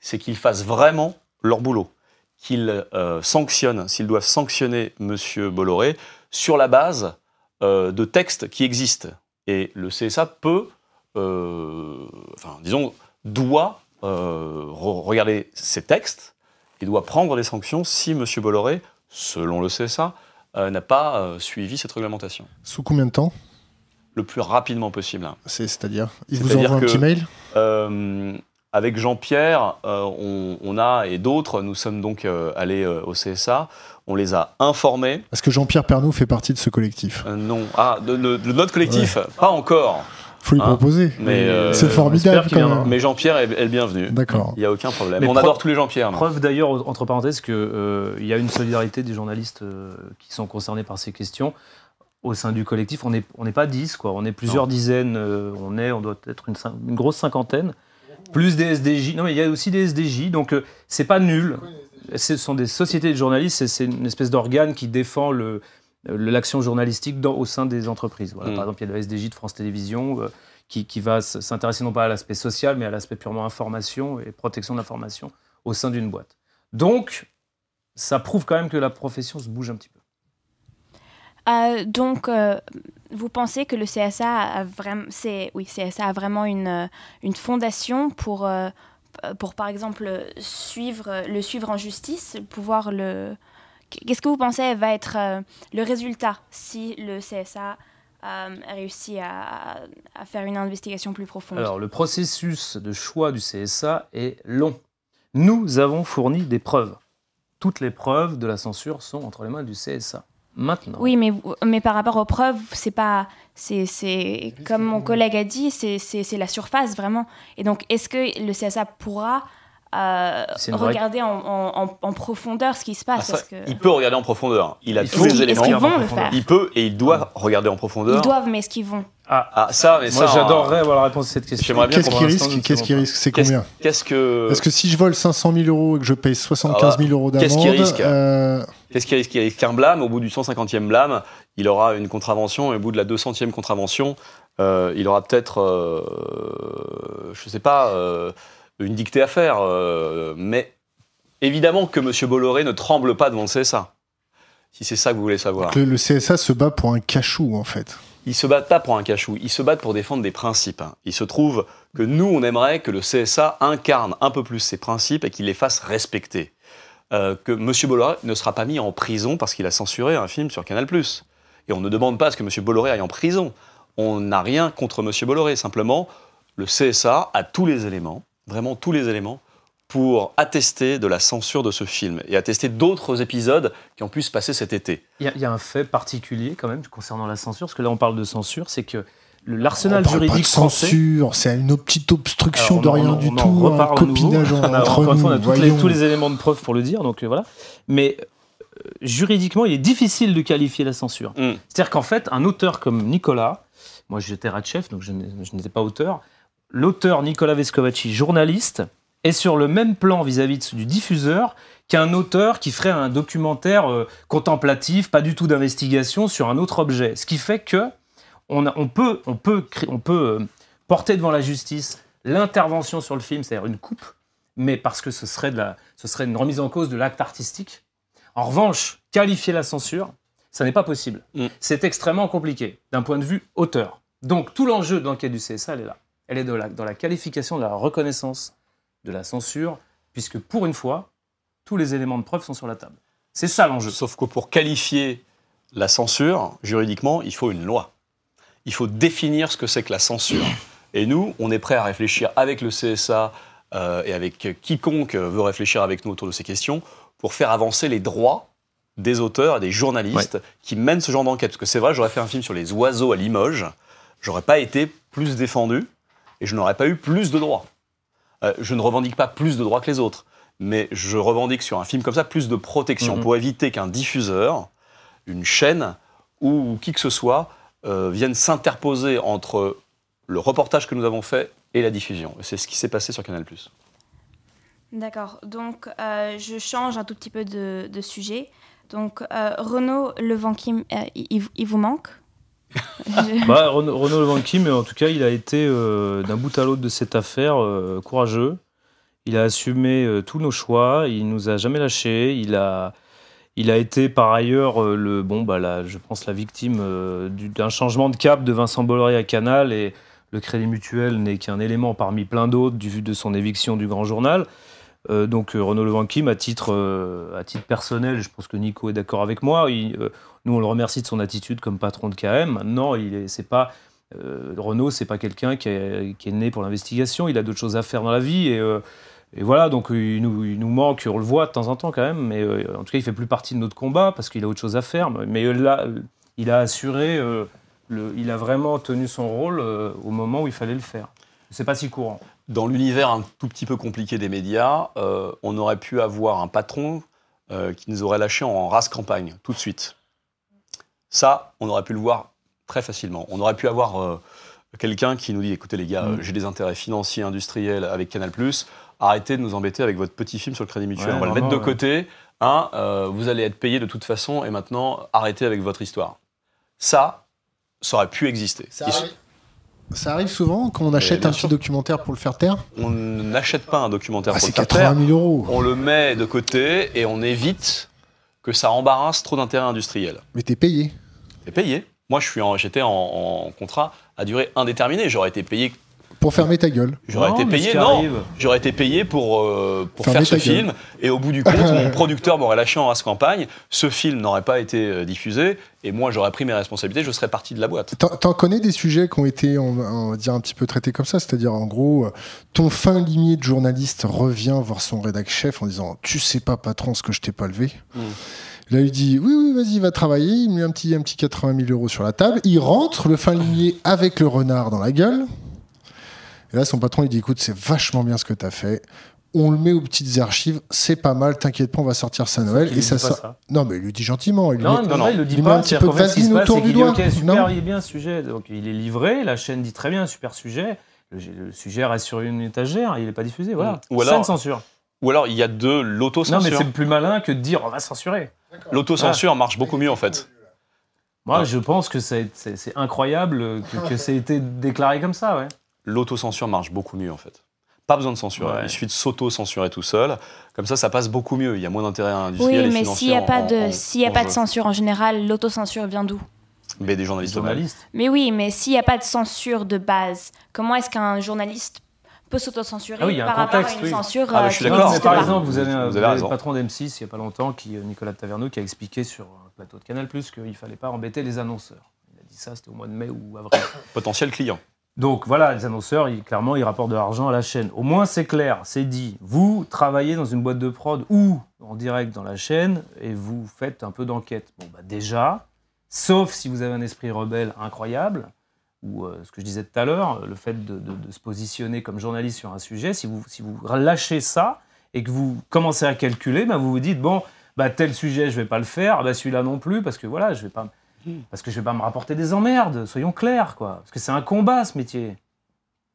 Speaker 3: c'est qu'ils fassent vraiment leur boulot, qu'ils sanctionnent, s'ils doivent sanctionner M. Bolloré, sur la base euh, de textes qui existent. Et le CSA peut, euh, enfin, disons, doit euh, regarder ces textes et doit prendre des sanctions si M. Bolloré, selon le CSA, n'a pas suivi cette réglementation.
Speaker 1: Sous combien de temps?
Speaker 3: Le plus rapidement possible.
Speaker 1: C'est-à-dire Il vous envoie un petit mail?
Speaker 3: avec Jean-Pierre, on, a, et d'autres, nous sommes donc allés au CSA, on les a informés.
Speaker 1: Est-ce que Jean-Pierre Pernaud fait partie de ce collectif?
Speaker 3: Euh, Non. Ah, de, notre collectif Pas encore.
Speaker 1: Faut lui
Speaker 3: Hein
Speaker 1: proposer.
Speaker 3: Mais, euh,
Speaker 1: C'est formidable quand même.
Speaker 3: Mais Jean-Pierre est, est le bienvenu.
Speaker 1: D'accord.
Speaker 3: Il n'y a aucun problème.
Speaker 2: Mais
Speaker 3: On adore tous les Jean-Pierre.
Speaker 2: Preuve d'ailleurs, entre parenthèses, qu'il y a une solidarité des journalistes euh, qui sont concernés par ces questions. Au sein du collectif, on n'est on n'est pas 10, quoi. on est plusieurs dizaines, euh, on, est, on doit être une, grosse cinquantaine, plus des SDJ. Non, mais il y a aussi des SDJ, donc euh, c'est pas nul. Ce sont des sociétés de journalistes, et c'est une espèce d'organe qui défend le- l'action journalistique dans- au sein des entreprises. Voilà,
Speaker 3: Mm.
Speaker 2: Par exemple, il y a le SDJ de France Télévisions euh, qui, qui va s'intéresser non pas à l'aspect social, mais à l'aspect purement information et protection de l'information au sein d'une boîte. Donc, ça prouve quand même que la profession se bouge un petit peu.
Speaker 4: Euh, donc, euh, vous pensez que le CSA a vraiment, oui, CSA a vraiment une, une fondation pour, euh, pour, par exemple, suivre, le suivre en justice, pouvoir le. Qu'est-ce que vous pensez va être euh, le résultat si le CSA euh, réussit à, à faire une investigation plus profonde?
Speaker 2: Alors, le processus de choix du CSA est long. Nous avons fourni des preuves. Toutes les preuves de la censure sont entre les mains du CSA. Maintenant,
Speaker 4: Oui, mais, mais par rapport aux preuves, c'est pas. C'est, c'est, comme mon collègue a dit, c'est, c'est, c'est la surface vraiment. Et donc, est-ce que le CSA pourra euh, regarder en, en- en- profondeur ce qui se
Speaker 3: Ah,
Speaker 4: passe parce que...
Speaker 3: Il peut regarder en profondeur. Il a tous les éléments.
Speaker 4: qu'ils vont le faire?
Speaker 3: Il peut et il doit regarder en profondeur.
Speaker 4: Ils doivent, mais est-ce qu'ils vont?
Speaker 2: Ah,
Speaker 3: Ah, ça, mais
Speaker 2: moi
Speaker 3: ça.
Speaker 2: j'adorerais avoir la réponse à cette question.
Speaker 3: J'aimerais bien
Speaker 1: Qu'est-ce qui risque? Qu'est-ce qui risque? C'est
Speaker 3: Qu'est-ce-
Speaker 1: combien?
Speaker 3: Qu'est-ce que.
Speaker 1: Est-ce que si je vole 500 000 euros et que je paye 75 000 euros
Speaker 3: Qu'est-ce
Speaker 1: d'amende,
Speaker 3: qui risque?
Speaker 1: euh,
Speaker 3: Qu'est-ce qui risque Il risque qu'un blâme. Au bout du 150e blâme, il aura une contravention. Et au bout de la 200e contravention, euh, il aura peut-être, euh, je sais pas, euh, une dictée à faire. mais évidemment que M. Bolloré ne tremble pas devant le CSA. Si c'est ça que vous voulez savoir.
Speaker 1: que le CSA se bat pour un cachou en fait.
Speaker 3: Ils se battent pas pour un cachou, ils se battent pour défendre des principes. Il se trouve que nous, on aimerait que le CSA incarne un peu plus ces principes et qu'il les fasse respecter. Euh, que M. Bolloré ne sera pas mis en prison parce qu'il a censuré un film sur Canal+. Et on ne demande pas à ce que M. Bolloré aille en prison. On n'a rien contre M. Bolloré. Simplement, le CSA a tous les éléments, vraiment tous les éléments, pour attester de la censure de ce film et attester d'autres épisodes qui ont pu se passer cet été.
Speaker 2: Il y, y a un fait particulier quand même concernant la censure, parce que là on parle de censure, c'est que l'arsenal
Speaker 1: pas
Speaker 2: juridique
Speaker 1: de
Speaker 2: français.
Speaker 1: censure, c'est une petite obstruction
Speaker 2: Alors,
Speaker 1: de rien du tout, un
Speaker 2: nouveau.
Speaker 1: copinage
Speaker 2: On a-
Speaker 1: entre nous.
Speaker 2: on a toutes les-
Speaker 1: voyons.
Speaker 2: tous les éléments de preuve pour le dire, donc euh, voilà. Mais euh, juridiquement, il est difficile de qualifier la censure.
Speaker 3: Mm.
Speaker 2: C'est-à-dire qu'en fait, un auteur comme Nicolas, moi j'étais chef, donc je n'étais pas auteur, l'auteur Nicolas Vescovaci, journaliste, est sur le même plan vis-à-vis du diffuseur qu'un auteur qui ferait un documentaire euh, contemplatif, pas du tout d'investigation sur un autre objet. Ce qui fait que on, a- on peut, on peut, cré- on peut euh, porter devant la justice l'intervention sur le film, c'est-à-dire une coupe, mais parce que ce serait, de la, ce serait une remise en cause de l'acte artistique. En revanche, qualifier la censure, ça n'est pas possible.
Speaker 3: Mm.
Speaker 2: C'est extrêmement compliqué d'un point de vue auteur. Donc tout l'enjeu de l'enquête du CSA, elle est là. Elle est de la- dans la qualification de la reconnaissance de la censure, puisque pour une fois, tous les éléments de preuve sont sur la table. C'est ça l'enjeu.
Speaker 3: Sauf que pour qualifier la censure, juridiquement, il faut une loi. Il faut définir ce que c'est que la censure. Et nous, on est prêt à réfléchir avec le CSA euh, et avec quiconque veut réfléchir avec nous autour de ces questions pour faire avancer les droits des auteurs et des journalistes qui mènent ce genre d'enquête. Parce que c'est vrai, j'aurais fait un film sur les oiseaux à Limoges, j'aurais pas été plus défendu et je n'aurais pas eu plus de droits. Euh, je ne revendique pas plus de droits que les autres, mais je revendique sur un film comme ça plus de protection
Speaker 2: Mhm.
Speaker 3: pour éviter qu'un diffuseur, une chaîne ou qui que ce soit euh, vienne s'interposer entre le reportage que nous avons fait et la diffusion. C'est ce qui s'est passé sur Canal+.
Speaker 4: D'accord. Donc, euh, je change un tout petit peu de, de sujet. Donc, euh, Renaud Levanquim, il, il vous manque? Je-
Speaker 2: Bah, Renaud, Renaud Levanqui, mais en tout cas, il a été euh, d'un bout à l'autre de cette affaire euh, courageux. Il a assumé euh, tous nos choix. Il nous a jamais lâchés. Il a, il a été par ailleurs euh, le bon, bah là, je pense la victime euh, du- d'un changement de cap de Vincent Bolloré à Canal et le Crédit Mutuel n'est qu'un élément parmi plein d'autres du vu de son éviction du Grand Journal. Euh, donc Renaud Levanquim, à titre, à titre personnel, je pense que Nico est d'accord avec moi. Il, nous, on le remercie de son attitude comme patron de KM. Maintenant, il est, c'est pas Renaud, c'est pas quelqu'un qui est, qui est né pour l'investigation. Il a d'autres choses à faire dans la vie et, et voilà. Donc euh, il nous, il nous manque. On le voit de temps en temps quand même, mais euh, en tout cas, il fait plus partie de notre combat parce qu'il a autre chose à faire. Mais euh, là, il a assuré euh, le- il a vraiment tenu son rôle euh, au moment où il fallait le faire. C'est pas si courant.
Speaker 3: Dans l'univers un tout petit peu compliqué des médias, on aurait pu avoir un patron qui nous aurait lâché en race campagne, tout de suite. Ça, on aurait pu le voir très facilement. On aurait pu avoir quelqu'un qui nous dit écoutez, les gars,
Speaker 2: Mm.
Speaker 3: j'ai des intérêts financiers, industriels avec Canal, arrêtez de nous embêter avec votre petit film sur le Crédit Mutuel.
Speaker 2: Ouais,
Speaker 3: on va le mettre de
Speaker 2: ouais.
Speaker 3: côté. Hein, euh, vous allez être payé de toute façon et maintenant, arrêtez avec votre histoire. Ça, ça aurait pu exister.
Speaker 1: Ça arrive, ça arrive souvent quand on achète
Speaker 3: bien
Speaker 1: un
Speaker 3: sûr.
Speaker 1: petit documentaire pour le faire taire
Speaker 3: On n'achète pas un documentaire
Speaker 1: Ah,
Speaker 3: pour le faire taire.
Speaker 1: 80 000 euros.
Speaker 3: on le met de côté et on évite que ça embarrasse trop d'intérêts industriels.
Speaker 1: Mais t'es payé.
Speaker 3: C'est payé. Moi, je suis en- j'étais en, en contrat à durée indéterminée. J'aurais été payé.
Speaker 1: Pour fermer ta gueule.
Speaker 3: J'aurais été payé. Non, j'aurais été payé pour euh, pour
Speaker 1: Fermer
Speaker 3: faire ce
Speaker 1: ta gueule.
Speaker 3: film. Et au bout du compte, mon producteur m'aurait lâché en race campagne. Ce film n'aurait pas été euh, diffusé. Et moi, j'aurais pris mes responsabilités. Je serais parti de la boîte.
Speaker 1: T'en- T'en connais des sujets qui ont été, on, va- on va dire, un petit peu traités comme ça? C'est-à-dire, en gros, euh, ton fin limier de journaliste revient voir son rédac chef en disant Tu sais pas, patron, ce que je t'ai pas levé.
Speaker 3: Mm.
Speaker 1: Là, il dit Oui, oui, vas-y, va travailler. Il met un petit, un petit 80 000 euros sur la table. Il rentre, le fin limier, avec le renard dans la gueule. Et là, son patron, il dit Écoute, c'est vachement bien ce que t'as fait. On le met aux petites archives, c'est pas mal, t'inquiète pas, on va sortir ça à Noël.
Speaker 2: Il
Speaker 1: Et
Speaker 2: dit
Speaker 1: ça
Speaker 2: pas
Speaker 1: sort.
Speaker 2: ça.
Speaker 1: Non, mais il lui dit gentiment. Il lui
Speaker 2: Non,
Speaker 1: met-
Speaker 2: non,
Speaker 3: non,
Speaker 2: il le dit
Speaker 1: il met
Speaker 2: pas.
Speaker 1: un petit peu
Speaker 2: passe,
Speaker 1: autour
Speaker 2: c'est
Speaker 1: du
Speaker 2: qu'il dit,
Speaker 1: doigt.
Speaker 2: Ok, super, il est bien ce sujet. Donc il est livré, la chaîne dit très bien, super sujet. Le, le sujet reste sur une étagère, il n'est pas diffusé. Voilà.
Speaker 3: Ou alors-
Speaker 2: une censure.
Speaker 3: Ou alors, il y a de
Speaker 2: Non, mais
Speaker 3: l'autocensure.
Speaker 2: c'est plus malin que de dire on va censurer.
Speaker 3: L'autocensure marche beaucoup mieux en fait.
Speaker 2: Moi,
Speaker 3: Ah.
Speaker 2: je pense que c'est incroyable que, que ça ait été déclaré comme ça, ouais.
Speaker 3: L'autocensure marche beaucoup mieux en fait. Pas besoin de censurer.
Speaker 2: Ouais.
Speaker 3: Il suffit de s'auto-censurer tout seul. Comme ça, ça passe beaucoup mieux. Il y a moins d'intérêt industriel
Speaker 4: Oui,
Speaker 3: et
Speaker 4: mais
Speaker 3: financier
Speaker 4: s'il n'y a pas
Speaker 3: en-
Speaker 4: de,
Speaker 3: en-
Speaker 4: s'il y a pas de censure en général, l'autocensure vient d'où?
Speaker 3: Mais des journalistes
Speaker 2: journalistes.
Speaker 4: Mais oui, mais s'il n'y a pas de censure de base, comment est-ce qu'un journaliste peut s'autocensurer
Speaker 2: Ah oui, il y a un
Speaker 4: par rapport à une
Speaker 2: oui.
Speaker 4: censure
Speaker 3: Ah, mais
Speaker 4: euh,
Speaker 3: je suis
Speaker 4: qui
Speaker 3: d'accord.
Speaker 2: Par
Speaker 4: pas?
Speaker 2: exemple, vous avez, un,
Speaker 3: Vous
Speaker 2: vous
Speaker 3: avez
Speaker 2: avez
Speaker 3: raison.
Speaker 2: le patron d'M6 il n'y a pas longtemps, qui, euh, Nicolas Taverneau, qui a expliqué sur un plateau de Canal qu'il ne fallait pas embêter les annonceurs. Il a dit ça, c'était au mois de mai ou avril.
Speaker 3: Potentiel client.
Speaker 2: Donc voilà, les annonceurs, ils- clairement, ils rapportent de l'argent à la chaîne. Au moins, c'est clair, c'est dit. Vous travaillez dans une boîte de prod ou en direct dans la chaîne et vous faites un peu d'enquête. Bon, bah déjà, sauf si vous avez un esprit rebelle incroyable, ou euh, ce que je disais tout à l'heure, le fait de, se positionner comme journaliste sur un sujet, si vous, si vous lâchez ça et que vous commencez à calculer, bah, vous vous dites, bon, bah, tel sujet, je vais pas le faire, bah, celui-là non plus, parce que voilà, je vais pas... Parce que je vais pas me rapporter des emmerdes, soyons clairs, quoi. Parce que c'est un combat, ce métier.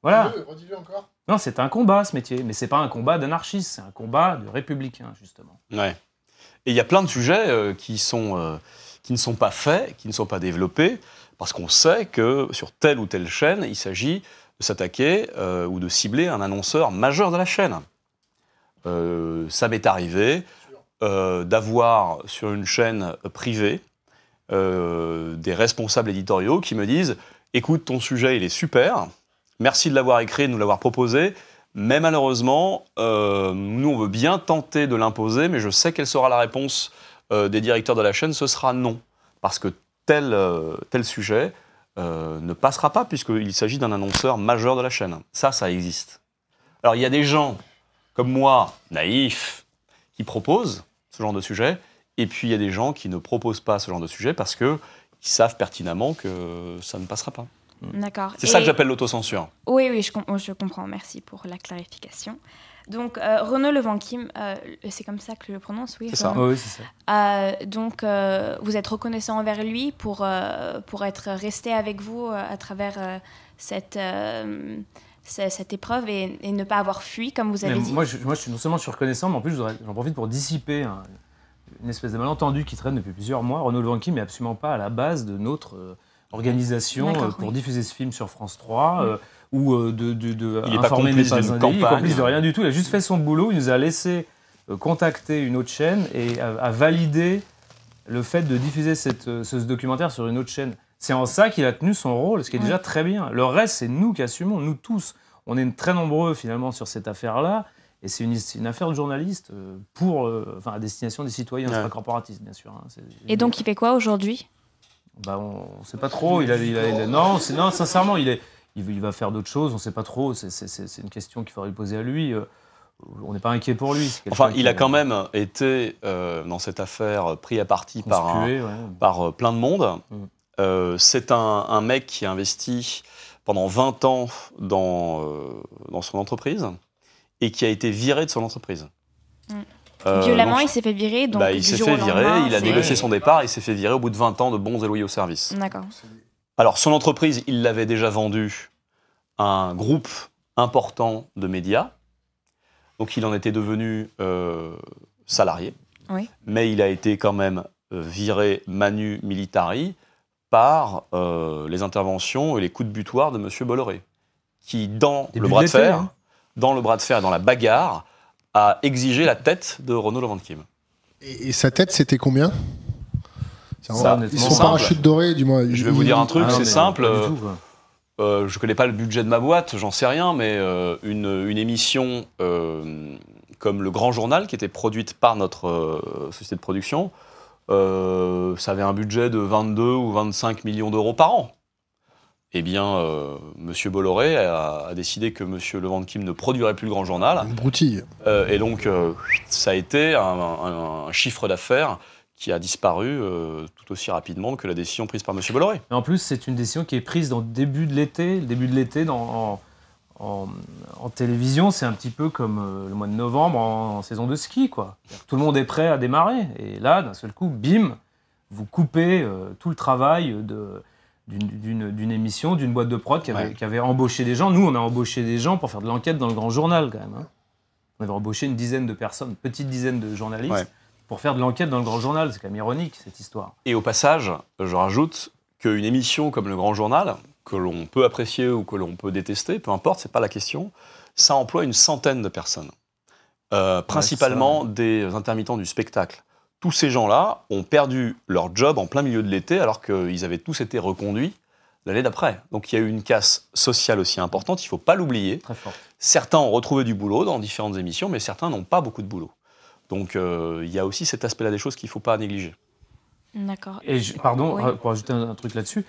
Speaker 2: Voilà.
Speaker 1: Redis-le encore.
Speaker 2: Non, c'est un combat, ce métier. Mais c'est pas un combat d'anarchiste, c'est un combat de républicain, justement.
Speaker 3: Ouais. Et il y a plein de sujets euh, qui, sont, euh, qui ne sont pas faits, qui ne sont pas développés, parce qu'on sait que sur telle ou telle chaîne, il s'agit de s'attaquer euh, ou de cibler un annonceur majeur de la chaîne. Euh, ça m'est arrivé euh, d'avoir sur une chaîne privée euh, des responsables éditoriaux qui me disent écoute, ton sujet, il est super, merci de l'avoir écrit, de nous l'avoir proposé, mais malheureusement, euh, nous, on veut bien tenter de l'imposer, mais je sais quelle sera la réponse euh, des directeurs de la chaîne, ce sera non. Parce que tel, tel sujet ne passera pas, puisqu'il s'agit d'un annonceur majeur de la chaîne. Ça, ça existe. Alors, il y a des gens comme moi, naïfs, qui proposent ce genre de sujet, et puis il y a des gens qui ne proposent pas ce genre de sujet parce qu'ils savent pertinemment que ça ne passera pas.
Speaker 4: D'accord.
Speaker 3: C'est ça que j'appelle l'autocensure.
Speaker 4: Oui, oui, je, com- je comprends. Merci pour la clarification. Donc, euh, Renaud Levanquim, euh, c'est comme ça que je le prononce, oui.
Speaker 3: C'est ça.
Speaker 2: Oui, c'est ça.
Speaker 4: Euh, donc, euh, vous êtes reconnaissant envers lui pour, euh, pour être resté avec vous euh, à travers euh, cette, euh, ce- cette épreuve et, et ne pas avoir fui, comme vous avez
Speaker 2: Mais
Speaker 4: dit.
Speaker 2: moi, je, moi, je suis non seulement je suis reconnaissant, mais en plus, j'en profite pour dissiper un- une espèce de malentendu qui traîne depuis plusieurs mois. Renaud Levanquim n'est absolument pas à la base de notre euh, organisation euh, pour
Speaker 4: oui.
Speaker 2: diffuser ce film sur France 3 euh, ou euh, de, de, de
Speaker 3: Il est pas
Speaker 2: informer
Speaker 3: complice
Speaker 2: n'est pas il est
Speaker 3: campagne.
Speaker 2: complice de rien du tout. Il a juste fait son boulot. Il nous a laissé euh, contacter une autre chaîne et a, a validé le fait de diffuser cette, ce documentaire sur une autre chaîne. C'est en ça qu'il a tenu son rôle, ce qui est déjà très bien. Le reste, c'est nous qui assumons, nous tous. On est très nombreux finalement sur cette affaire-là. Et c'est une, c'est une affaire de journaliste euh, pour, euh, enfin, à destination des citoyens, c'est
Speaker 3: Ouais.
Speaker 2: pas corporatiste, bien sûr. hein. C'est-
Speaker 4: Et donc, il fait quoi aujourd'hui?
Speaker 2: Bah, on ne sait pas trop. Il a, il a- il a- non, c'est- non, sincèrement, il, est, il, il va faire d'autres choses. On ne sait pas trop. C'est- C'est c'est- c'est une question qu'il faudrait lui poser à lui. Euh, On n'est pas inquiet pour lui. C'est
Speaker 3: Enfin, il a quand même été, euh, dans cette affaire, pris à partie par, un-
Speaker 2: conspué, ouais.
Speaker 3: par euh, plein de monde.
Speaker 2: Mm.
Speaker 3: Euh, c'est un, un mec qui a investi pendant 20 ans dans, euh, dans son entreprise et qui a été viré de son entreprise.
Speaker 4: Mm.
Speaker 3: Euh,
Speaker 4: Violemment,
Speaker 3: donc,
Speaker 4: il s'est fait virer. Donc
Speaker 3: bah, il s'est fait virer, il a négocié son départ, il s'est fait virer au bout de 20 ans de bons et loyaux services.
Speaker 4: D'accord.
Speaker 3: Alors, son entreprise, il l'avait déjà vendue à un groupe important de médias. Donc, il en était devenu euh, salarié.
Speaker 4: Oui.
Speaker 3: Mais il a été quand même euh, viré manu militari par euh, les interventions et les coups de butoir de M. Bolloré, qui, dans
Speaker 2: Début
Speaker 3: le bras de fer,
Speaker 2: hein.
Speaker 3: Dans le bras de fer et dans la bagarre, a exigé la tête de Renaud Leventkim.
Speaker 1: Et, et sa tête, c'était combien? C'est
Speaker 3: Ça,
Speaker 1: Ils sont
Speaker 3: simple.
Speaker 1: parachutes dorés, du moins.
Speaker 3: Je vais vous dire un truc,
Speaker 2: Ah
Speaker 3: c'est simple.
Speaker 2: pas du
Speaker 3: euh,
Speaker 2: tout, quoi.
Speaker 3: Euh, je connais pas le budget de ma boîte, j'en sais rien, mais euh, une, une émission euh, comme Le Grand Journal, qui était produite par notre euh, société de production, euh, ça avait un budget de 22 ou 25 millions d'euros par an. Eh bien, euh, Monsieur Bolloré a, a décidé que Monsieur Leventkim ne produirait plus Le Grand Journal,
Speaker 1: Une broutille.
Speaker 3: euh, et donc euh, ça a été un, un- un chiffre d'affaires qui a disparu euh, tout aussi rapidement que la décision prise par Monsieur Bolloré.
Speaker 2: Mais en plus, c'est une décision qui est prise dans le début de l'été. Le début de l'été, dans- en, en- en télévision, c'est un petit peu comme euh, le mois de novembre en, en saison de ski. Quoi. Tout le monde est prêt à démarrer. Et là, d'un seul coup, bim, vous coupez euh, tout le travail de- d'une- émission, d'une boîte de prod qui avait,
Speaker 3: Ouais.
Speaker 2: qui avait embauché des gens. Nous, on a embauché des gens pour faire de l'enquête dans le grand journal, quand même. hein. On avait embauché une dizaine de personnes, une petite dizaine de journalistes,
Speaker 3: Ouais.
Speaker 2: pour faire de l'enquête dans le grand journal. C'est quand même ironique, cette histoire.
Speaker 3: Et au passage, je rajoute qu'une émission comme Le Grand Journal, que l'on peut apprécier ou que l'on peut détester, peu importe, c'est pas la question, ça emploie une centaine de personnes. Euh, principalement des intermittents du spectacle. Tous ces gens-là ont perdu leur job en plein milieu de l'été alors qu'ils avaient tous été reconduits l'année d'après. Donc il y a eu une casse sociale aussi importante, il ne faut pas l'oublier.
Speaker 2: Très fort.
Speaker 3: Certains ont retrouvé du boulot dans différentes émissions, mais certains n'ont pas beaucoup de boulot. Donc euh, il y a aussi cet aspect-là des choses qu'il ne faut pas négliger.
Speaker 4: D'accord.
Speaker 2: Et je- pardon,
Speaker 4: Oui.
Speaker 2: euh, pour ajouter un, un truc là-dessus,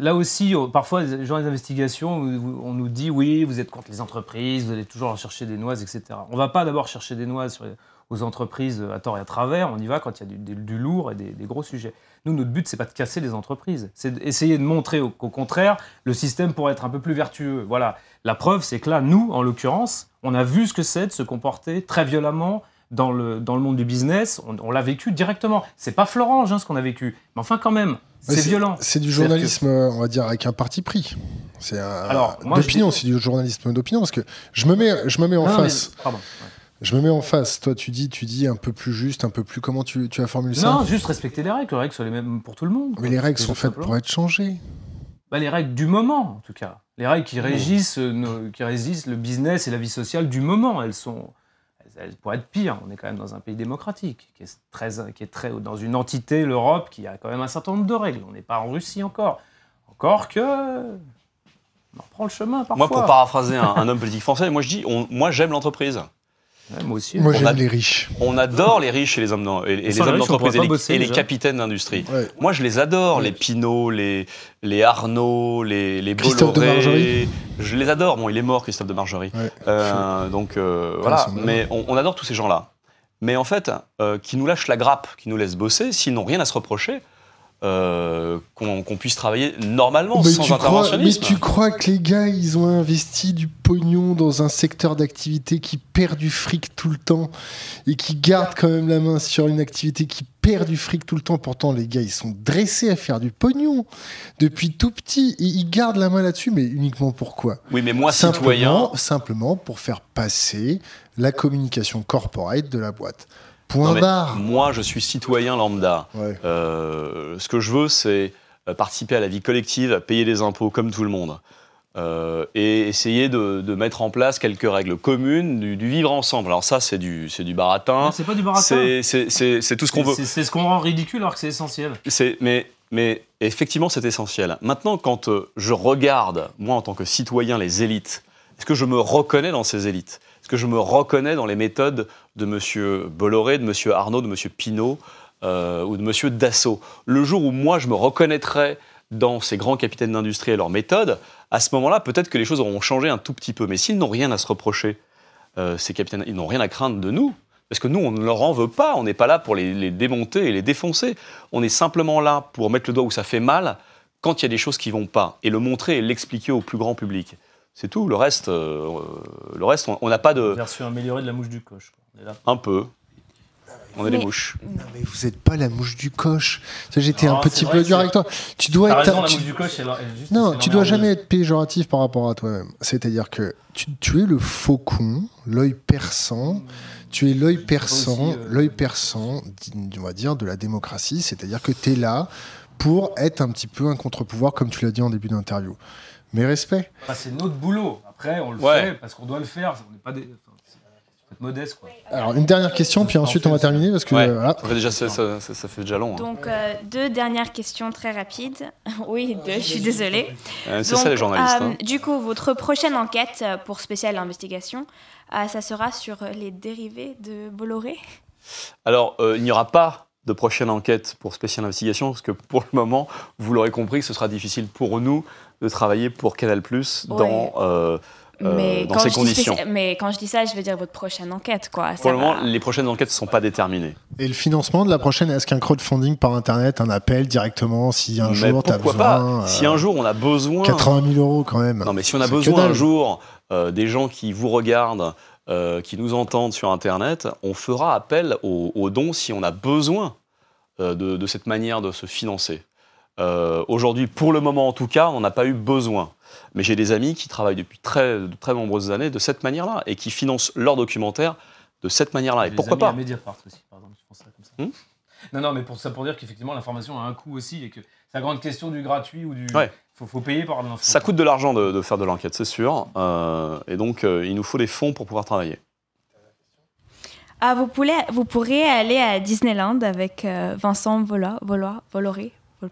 Speaker 2: là aussi, euh, parfois, dans les investigations, on nous dit oui, vous êtes contre les entreprises, vous allez toujours chercher des noises, etc. On va pas d'abord chercher des noises sur les- aux entreprises à tort et à travers, on y va quand il y a du, du- du lourd et des, des gros sujets. Nous, notre but, c'est pas de casser les entreprises, c'est d'essayer de montrer au- qu'au contraire, le système pourrait être un peu plus vertueux. Voilà. La preuve, c'est que là, nous, en l'occurrence, on a vu ce que c'est de se comporter très violemment dans le, dans le monde du business. On, on l'a vécu directement. C'est pas Florange, hein, ce qu'on a vécu. Mais enfin, quand même, c'est violent.
Speaker 1: C'est du journalisme, on va dire, avec un parti pris. C'est d'opinion, c'est du journalisme d'opinion parce que je me mets, je me mets en
Speaker 2: Non, mais-
Speaker 1: face.
Speaker 2: pardon. ouais.
Speaker 1: Je me mets en face. Toi, tu dis, tu dis un peu plus juste, un peu plus. Comment tu, tu as formulé ça
Speaker 2: Non, juste respecter les règles. Les règles sont les mêmes pour tout le monde.
Speaker 1: Mais les règles sont faites pour être changées.
Speaker 2: Bah, les règles du moment, en tout cas. Les règles qui régissent, euh, nos- qui régissent le business et la vie sociale du moment. Elles sont. Elles, elles pourraient être pires. On est quand même dans un pays démocratique, qui est très, qui est très dans une entité, l'Europe, qui a quand même un certain nombre de règles. On n'est pas en Russie encore. Encore que. On en prend le chemin parfois.
Speaker 3: Moi, pour paraphraser un, un homme politique français, moi je dis, on- moi j'aime l'entreprise.
Speaker 2: Ouais, moi aussi.
Speaker 1: Moi,
Speaker 3: On
Speaker 1: j'aime
Speaker 3: a-
Speaker 1: les riches.
Speaker 3: On adore les riches et les hommes, et, et les d'entreprise et, les-
Speaker 2: bosser,
Speaker 3: et les
Speaker 2: déjà.
Speaker 3: capitaines d'industrie.
Speaker 1: Ouais.
Speaker 3: Moi, je les adore, les Pinault, les, les Arnaud, les, les
Speaker 1: Christophe de
Speaker 3: Bolloré.
Speaker 1: Margerie.
Speaker 3: Je les adore. Bon, il est mort, Christophe de Margerie.
Speaker 1: Ouais.
Speaker 3: Euh, donc euh, voilà, mais on, on adore tous ces gens-là. Mais en fait, euh, qui nous lâchent la grappe, qui nous laissent bosser, s'ils n'ont rien à se reprocher, euh, qu'on puisse travailler normalement,
Speaker 1: Mais
Speaker 3: sans
Speaker 1: crois, mais
Speaker 3: interventionnisme.
Speaker 1: tu crois que les gars, ils ont investi du pognon dans un secteur d'activité qui perd du fric tout le temps et qui garde quand même la main sur une activité qui perd du fric tout le temps? Pourtant, les gars, ils sont dressés à faire du pognon depuis tout petit et ils gardent la main là-dessus, mais uniquement pourquoi?
Speaker 3: Oui, mais moi, citoyen,
Speaker 1: simplement, simplement pour faire passer la communication corporate de la boîte. Point
Speaker 3: Non,
Speaker 1: barre.
Speaker 3: moi, je suis citoyen lambda.
Speaker 1: Ouais.
Speaker 3: Euh, ce que je veux, c'est euh, participer à la vie collective, payer des impôts comme tout le monde. Euh, et essayer de, de mettre en place quelques règles communes du, du vivre ensemble. Alors ça, c'est du, c'est du baratin.
Speaker 2: C'est pas du baratin.
Speaker 3: C'est c'est- c'est- c'est tout ce qu'on
Speaker 2: C'est-
Speaker 3: veut.
Speaker 2: C'est c'est ce qu'on rend ridicule alors que c'est essentiel.
Speaker 3: C'est- mais, mais effectivement, c'est essentiel. Maintenant, quand je regarde, moi, en tant que citoyen, les élites, est-ce que je me reconnais dans ces élites? Est-ce que je me reconnais dans les méthodes de M. Bolloré, de M. Arnaud, de M. Pinault euh, ou de M. Dassault? Le jour où moi, je me reconnaîtrais dans ces grands capitaines d'industrie et leurs méthodes, à ce moment-là, peut-être que les choses auront changé un tout petit peu. Mais s'ils n'ont rien à se reprocher, euh, ces capitaines, ils n'ont rien à craindre de nous. Parce que nous, on ne leur en veut pas. On n'est pas là pour les, les démonter et les défoncer. On est simplement là pour mettre le doigt où ça fait mal quand il y a des choses qui vont pas et le montrer et l'expliquer au plus grand public. C'est tout. Le reste, euh, le reste, on on n'a pas de.
Speaker 2: Version améliorée de la mouche du coche. quoi. On est là.
Speaker 3: Un peu. On est
Speaker 4: Mais-
Speaker 3: des mouches.
Speaker 1: Non, mais vous n'êtes pas la mouche du coche. J'étais un
Speaker 2: c'est
Speaker 1: petit peu dur avec toi. Tu dois être.
Speaker 2: raison, la
Speaker 1: tu-
Speaker 2: mouche du coche, elle, elle juste,
Speaker 1: Non, tu dois jamais être péjoratif par rapport à toi-même. C'est-à-dire que tu, tu es le faucon, l'œil perçant. Tu es l'œil perçant,
Speaker 2: euh,
Speaker 1: l'œil perçant, on va dire, de la démocratie. C'est-à-dire que tu es là pour être un petit peu un contre-pouvoir, comme tu l'as dit en début d'interview. Mais respect.
Speaker 2: Enfin, c'est notre boulot. Après, on le
Speaker 3: Ouais.
Speaker 2: fait parce qu'on doit le faire. On n'est pas des. enfin, c'est- faut être modeste, quoi.
Speaker 1: Alors, une dernière question, puis ensuite on va terminer parce que
Speaker 3: Ouais.
Speaker 1: euh, voilà.
Speaker 3: Déjà ça, ça- ça- ça fait déjà long. hein.
Speaker 4: Donc, euh, deux dernières questions très rapides. oui, deux, je suis désolée.
Speaker 3: Euh, C'est ça les journalistes.
Speaker 4: euh,
Speaker 3: hein.
Speaker 4: Du coup, votre prochaine enquête euh, pour spéciale investigation, euh, ça sera sur les dérivés de Bolloré
Speaker 3: Alors, euh, il n'y aura pas de prochaine enquête pour spéciale investigation, parce que pour le moment, vous l'aurez compris, ce sera difficile pour nous de travailler pour Canal Plus dans,
Speaker 4: Ouais.
Speaker 3: euh, euh,
Speaker 4: mais,
Speaker 3: dans ces conditions.
Speaker 4: mais quand je dis ça, je veux dire votre prochaine enquête, quoi.
Speaker 3: Pour le moment,
Speaker 4: va.
Speaker 3: les prochaines enquêtes ne sont pas déterminées.
Speaker 1: Et le financement de la prochaine, est-ce qu'un crowdfunding par internet, un appel directement, si un
Speaker 3: Mais
Speaker 1: jour tu as
Speaker 3: pourquoi
Speaker 1: besoin
Speaker 3: pas
Speaker 1: euh,
Speaker 3: Si un jour on a besoin
Speaker 1: 80 000 euros quand même.
Speaker 3: Non, mais si on a besoin un jour euh, des gens qui vous regardent, euh, qui nous entendent sur Internet, on fera appel aux, aux dons si on a besoin euh, de, de cette manière de se financer. Euh, Aujourd'hui, pour le moment en tout cas, on n'a pas eu besoin. Mais j'ai des amis qui travaillent depuis très, de très nombreuses années de cette manière-là et qui financent leurs documentaires de cette manière-là. Et pourquoi
Speaker 2: amis à
Speaker 3: pas
Speaker 2: Mediapart aussi, par exemple, je pense ça comme ça.
Speaker 3: Hmm
Speaker 2: non, non, mais pour ça, pour dire qu'effectivement, l'information a un coût aussi et que c'est la grande question du gratuit ou du.
Speaker 3: Ouais.
Speaker 2: Faut, faut payer par l'info.
Speaker 3: Ça coûte de l'argent de, de faire de l'enquête, c'est sûr. Euh, et donc, euh, il nous faut des fonds pour pouvoir travailler.
Speaker 4: Ah, vous, pourrez, vous pourrez aller à Disneyland avec euh, Vincent Vola, Vola,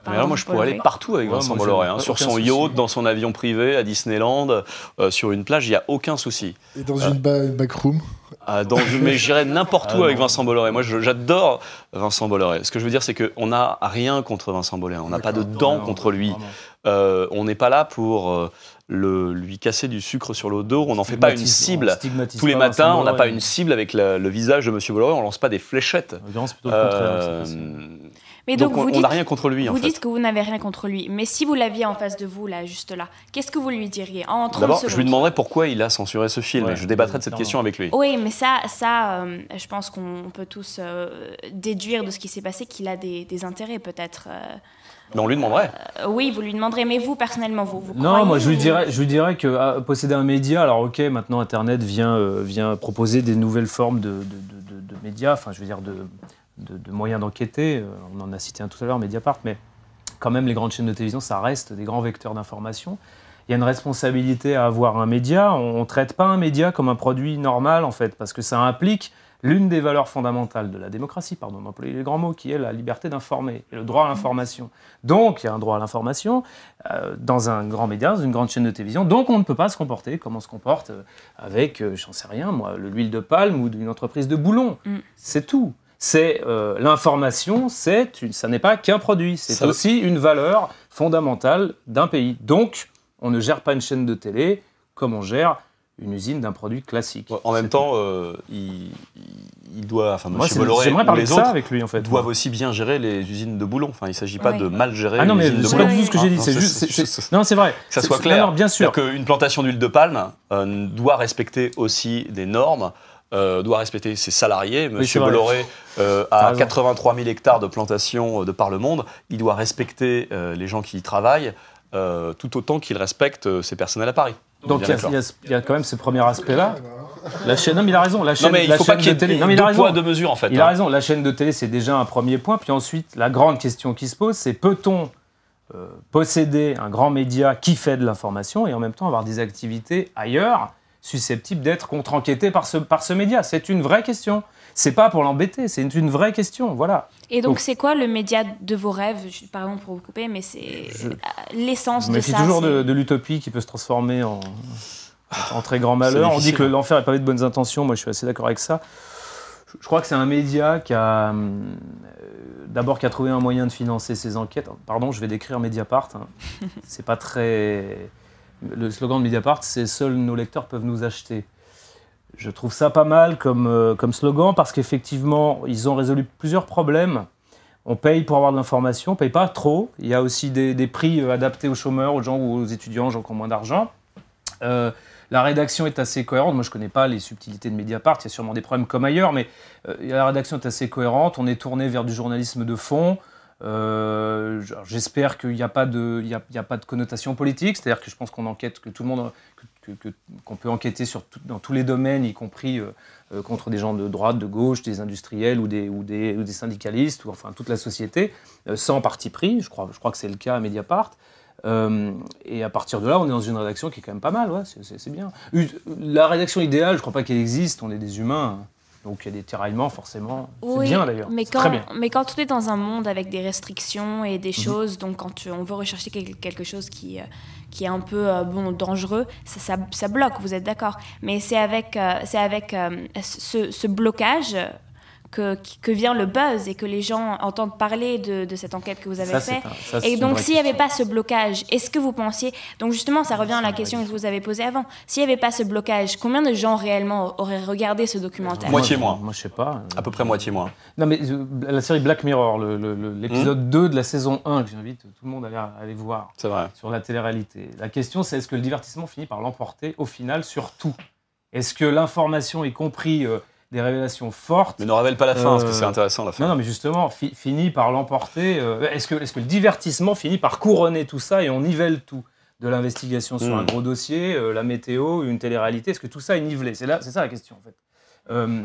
Speaker 3: Mais alors, moi, je pourrais aller partout avec Vincent Bolloré. hein, sur son
Speaker 2: souci.
Speaker 3: yacht, dans son avion privé, à Disneyland, euh, sur une plage, il n'y a aucun souci.
Speaker 1: Et dans une ba- backroom.
Speaker 3: Ah, dans, mais j'irai n'importe où
Speaker 2: Ah,
Speaker 3: avec
Speaker 2: non.
Speaker 3: Vincent Bolloré. Moi, j'adore Vincent Bolloré. Ce que je veux dire, c'est qu'on n'a rien contre Vincent Bolloré. On n'a pas de dents contre lui. Euh, on n'est pas là pour euh, le, lui casser du sucre sur le dos. On n'en fait pas une cible. Tous les matins, on n'a pas une cible avec la- le visage de Monsieur Bolloré. On lance pas des fléchettes. Euh.
Speaker 4: Mais
Speaker 3: donc,
Speaker 4: donc,
Speaker 3: on
Speaker 4: vous
Speaker 3: on
Speaker 4: dites,
Speaker 3: n'a rien contre lui, en
Speaker 4: vous
Speaker 3: fait.
Speaker 4: dites que vous n'avez rien contre lui. Mais si vous l'aviez en face de vous, là, juste là, qu'est-ce que vous lui diriez en 30
Speaker 3: D'abord,
Speaker 4: secondes
Speaker 3: je lui demanderai pourquoi il a censuré ce film.
Speaker 2: Ouais,
Speaker 3: je débattrai de cette question avec lui.
Speaker 4: Oui, mais ça, ça euh, je pense qu'on peut tous euh, déduire de ce qui s'est passé qu'il a des, des intérêts, peut-être. euh.
Speaker 3: Mais on lui demanderait.
Speaker 4: Euh, oui, vous lui demanderez, mais vous, personnellement, vous, vous
Speaker 2: Non, moi je lui dirais, je lui dirais que ah, posséder un média, alors ok, maintenant Internet vient, euh, vient proposer des nouvelles formes de, de, de- de- de médias, enfin je veux dire de, de, de moyens d'enquêter. Euh, On en a cité un tout à l'heure, Mediapart, mais quand même les grandes chaînes de télévision, ça reste des grands vecteurs d'information. Il y a une responsabilité à avoir un média. On ne traite pas un média comme un produit normal en fait, parce que ça implique l'une des valeurs fondamentales de la démocratie, pardon d'employer les grands mots, qui est la liberté d'informer et le droit à l'information. Donc, il y a un droit à l'information euh, dans un grand média, dans une grande chaîne de télévision. Donc, on ne peut pas se comporter comme on se comporte avec, euh, j'en sais rien, moi, le- l'huile de palme ou d'une entreprise de boulon.
Speaker 4: Mm.
Speaker 2: C'est tout. C'est euh, l'information, c'est une- ça n'est pas qu'un produit, c'est
Speaker 3: Ça-
Speaker 2: aussi une valeur fondamentale d'un pays. Donc, on ne gère pas une chaîne de télé comme on gère une usine d'un produit classique.
Speaker 3: En même temps, euh, il, il doit, enfin.
Speaker 2: Moi,
Speaker 3: Bolloré ou
Speaker 2: parler
Speaker 3: les
Speaker 2: de ça avec lui en fait.
Speaker 3: doivent aussi bien gérer les usines de boulons. Enfin, il ne s'agit pas
Speaker 4: Ouais.
Speaker 3: de mal gérer
Speaker 2: Ah non, mais
Speaker 3: les usines de
Speaker 2: c'est pas du tout ce que j'ai dit. C'est juste,
Speaker 3: c'est-
Speaker 2: c'est-
Speaker 3: c'est-
Speaker 2: c'est- non, c'est vrai.
Speaker 3: que ça
Speaker 2: C'est-
Speaker 3: soit clair.
Speaker 2: non, non, bien sûr.
Speaker 3: C'est-à-dire qu'une plantation d'huile de palme euh, doit respecter aussi des normes, euh, doit respecter ses salariés. Monsieur
Speaker 2: vrai.
Speaker 3: Bolloré euh, a
Speaker 2: raison.
Speaker 3: 83 000 hectares de plantation euh, de par le monde. Il doit respecter les gens qui y travaillent tout autant qu'il respecte ses personnels à Paris.
Speaker 2: Donc il y, a-
Speaker 3: d'accord.
Speaker 2: il y a- il y a quand même ce premier aspect-là. La chaîne, non mais il a raison. La chaîne,
Speaker 3: Non mais il
Speaker 2: la
Speaker 3: ne faut pas qu'il y
Speaker 2: de télé.
Speaker 3: ait
Speaker 2: Non mais il a raison.
Speaker 3: poids, deux mesures en fait.
Speaker 2: Il
Speaker 3: hein.
Speaker 2: a raison. La chaîne de télé c'est déjà un premier point. Puis ensuite la grande question qui se pose c'est peut-on euh, posséder un grand média qui fait de l'information et en même temps avoir des activités ailleurs susceptibles d'être contre-enquêtées par ce, par ce média C'est une vraie question. C'est pas pour l'embêter, c'est une, vraie question. Voilà.
Speaker 4: Et donc, c'est quoi le média de vos rêves? Je- Pardon pour vous couper, mais c'est
Speaker 2: Je-
Speaker 4: l'essence de ça.
Speaker 2: toujours
Speaker 4: c'est-
Speaker 2: de, de l'utopie qui peut se transformer en, en très grand malheur. On dit que l'enfer est pavé de bonnes intentions. Moi, je suis assez d'accord avec ça. Je, crois que c'est un média qui a euh, d'abord qui a trouvé un moyen de financer ses enquêtes. Pardon, je vais décrire Mediapart. hein. c'est pas très. Le slogan de Mediapart, c'est seuls nos lecteurs peuvent nous acheter. Je trouve ça pas mal comme, euh, comme slogan parce qu'effectivement, ils ont résolu plusieurs problèmes. On paye pour avoir de l'information, on paye pas trop. Il y a aussi des, prix euh, adaptés aux chômeurs, aux gens ou aux étudiants, aux gens qui ont moins d'argent. Euh, la rédaction est assez cohérente. Moi, je connais pas les subtilités de Mediapart. Il y a sûrement des problèmes comme ailleurs, mais la rédaction est assez cohérente. On est tourné vers du journalisme de fond. Euh, J'espère qu'il n'y a, pas de- connotation politique. C'est-à-dire que je pense qu'on enquête, que tout le monde, qu'on peut enquêter sur dans tous les domaines, y compris euh, euh, contre des gens de droite, de gauche, des industriels ou des, syndicalistes, ou enfin toute la société, sans parti pris. Je crois, que c'est le cas à Mediapart. Et à partir de là, on est dans une rédaction qui est quand même pas mal, c'est- bien. La rédaction idéale, je crois pas qu'elle existe, on est des humains. Donc il y a des tiraillements forcément. C'est
Speaker 4: Oui,
Speaker 2: bien d'ailleurs,
Speaker 4: Mais
Speaker 2: c'est
Speaker 4: quand,
Speaker 2: très bien.
Speaker 4: mais quand on est dans un monde avec des restrictions et des
Speaker 2: Mhm.
Speaker 4: choses, donc quand tu- on veut rechercher quel- quelque chose qui, euh, qui est un peu euh, bon, dangereux, ça, ça, ça bloque, vous êtes d'accord. Mais c'est avec, euh, c'est avec euh, ce, ce blocage que, que vient le buzz et que les gens entendent parler de, de cette enquête que vous avez faite. Et donc, s'il n'y avait pas ce blocage, est-ce que vous pensiez. Donc, justement, ça revient à la question que je vous avais posée avant. S'il n'y avait pas ce blocage, combien de gens réellement auraient regardé ce documentaire?
Speaker 3: Moitié
Speaker 2: moi,
Speaker 3: moins.
Speaker 2: Moi, je sais pas.
Speaker 3: À peu près moitié moins.
Speaker 2: Non, mais euh, la série Black Mirror, l'épisode
Speaker 3: Hmm.
Speaker 2: 2 de la saison 1, que j'invite tout le monde à aller, à aller voir
Speaker 3: C'est vrai.
Speaker 2: sur la télé-réalité. La question, c'est est-ce que le divertissement finit par l'emporter au final sur tout? Est-ce que l'information, y compris euh, des révélations fortes,
Speaker 3: Mais ne révèle pas la fin, parce que
Speaker 2: Euh,
Speaker 3: c'est intéressant la fin.
Speaker 2: non, non, mais justement, fi- finit par l'emporter. euh, est-ce, que, est-ce que le divertissement finit par couronner tout ça et on nivelle tout De l'investigation sur un gros dossier, euh, la météo, une télé-réalité, est-ce que tout ça est nivelé? C'est, là, c'est ça la question, en fait. Euh,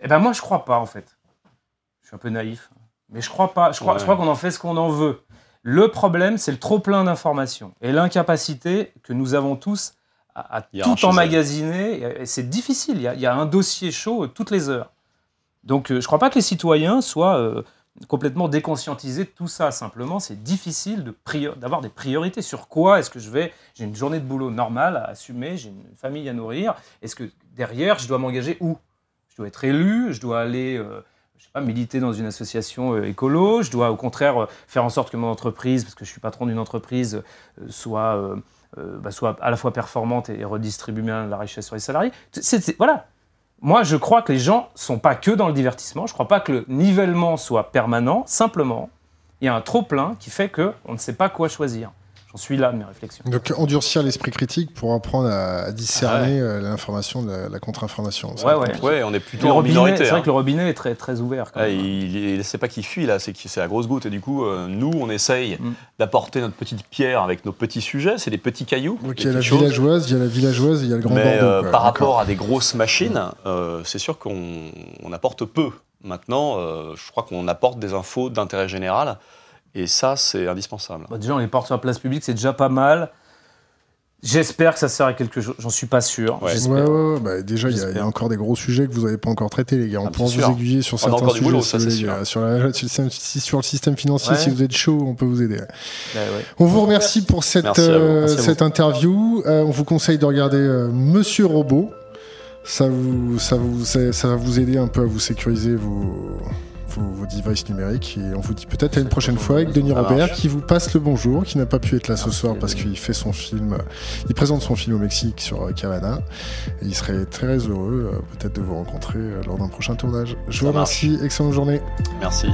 Speaker 2: eh ben moi, je crois pas, en fait. Je suis un peu naïf. Mais je crois pas. Je crois,
Speaker 3: Ouais.
Speaker 2: je crois qu'on en fait ce qu'on en veut. Le problème, c'est le trop-plein d'informations et l'incapacité que nous avons tous à, à tout emmagasiner. C'est difficile. Il y, a, il y a un dossier chaud toutes les heures. Donc, euh, je ne crois pas que les citoyens soient euh, complètement déconscientisés de tout ça. Simplement, c'est difficile de prior- d'avoir des priorités. Sur quoi est-ce que je vais J'ai une journée de boulot normale à assumer, j'ai une famille à nourrir. Est-ce que derrière, je dois m'engager où? Je dois être élu, je dois aller. euh, je sais pas, militer dans une association euh, écolo, je dois au contraire euh, faire en sorte que mon entreprise, parce que je suis patron d'une entreprise, euh, soit, bah, soit à la fois performante et redistribue bien la richesse sur les salariés. Voilà. Moi, je crois que les gens sont pas que dans le divertissement. Je crois pas que le nivellement soit permanent. Simplement, il y a un trop plein qui fait que on ne sait pas quoi choisir. J'en suis là de mes réflexions.
Speaker 1: Donc endurcir l'esprit critique pour apprendre à, discerner euh, l'information de la, la contre-information.
Speaker 2: Ouais,
Speaker 3: on est
Speaker 2: Le
Speaker 3: plutôt en
Speaker 2: robinet,
Speaker 3: minorité.
Speaker 2: c'est vrai
Speaker 3: hein.
Speaker 2: que le robinet est très, très ouvert. quand
Speaker 3: Ah,
Speaker 2: même.
Speaker 3: il, il sait pas qui fuit là, c'est c'est la grosse goutte et du coup euh, nous on essaye
Speaker 2: Mm.
Speaker 3: d'apporter notre petite pierre avec nos petits sujets, c'est des petits cailloux.
Speaker 1: Donc il y a la
Speaker 3: choses.
Speaker 1: villageoise, il y a la villageoise il y a le grand
Speaker 3: Mais
Speaker 1: Bordeaux.
Speaker 3: euh,
Speaker 1: quoi.
Speaker 3: par
Speaker 1: D'accord.
Speaker 3: rapport à des grosses machines, euh, c'est sûr qu'on on apporte peu. Maintenant, euh, je crois qu'on apporte des infos d'intérêt général et ça c'est indispensable.
Speaker 2: Bah, déjà, on les porte sur la place publique, c'est déjà pas mal. J'espère que ça sert à quelque chose. J'en suis pas sûr.
Speaker 3: Ouais.
Speaker 2: J'espère.
Speaker 1: Ouais, ouais, ouais, bah, déjà, il y, a- y encore des gros sujets que vous n'avez pas encore traités, les gars. On
Speaker 3: Ah,
Speaker 1: peut vous
Speaker 3: sûr.
Speaker 1: aiguiller sur
Speaker 3: On
Speaker 1: certains sujets.
Speaker 3: boulot, ça, sûr.
Speaker 1: Sur, la- sur le système, si sur le système financier,
Speaker 2: Ouais.
Speaker 1: si vous êtes chaud, on peut vous aider.
Speaker 2: Ouais, ouais.
Speaker 1: On vous remercie pour cette,
Speaker 3: Merci
Speaker 1: euh,
Speaker 2: Merci à vous.
Speaker 1: cette interview. Euh, on vous conseille de regarder euh, Monsieur Robot. Ça, vous, ça, vous, ça, ça va vous aider un peu à vous sécuriser vos, vos, vos devices numériques. Et on vous dit peut-être à une prochaine fois avec Denis Robert qui vous passe le bonjour, qui n'a pas pu être là ce soir parce qu'il fait son film. Il présente son film au Mexique sur euh, Cavana. Et il serait très heureux euh, peut-être de vous rencontrer euh, lors d'un prochain tournage. Je vous remercie. Excellente journée.
Speaker 2: Merci.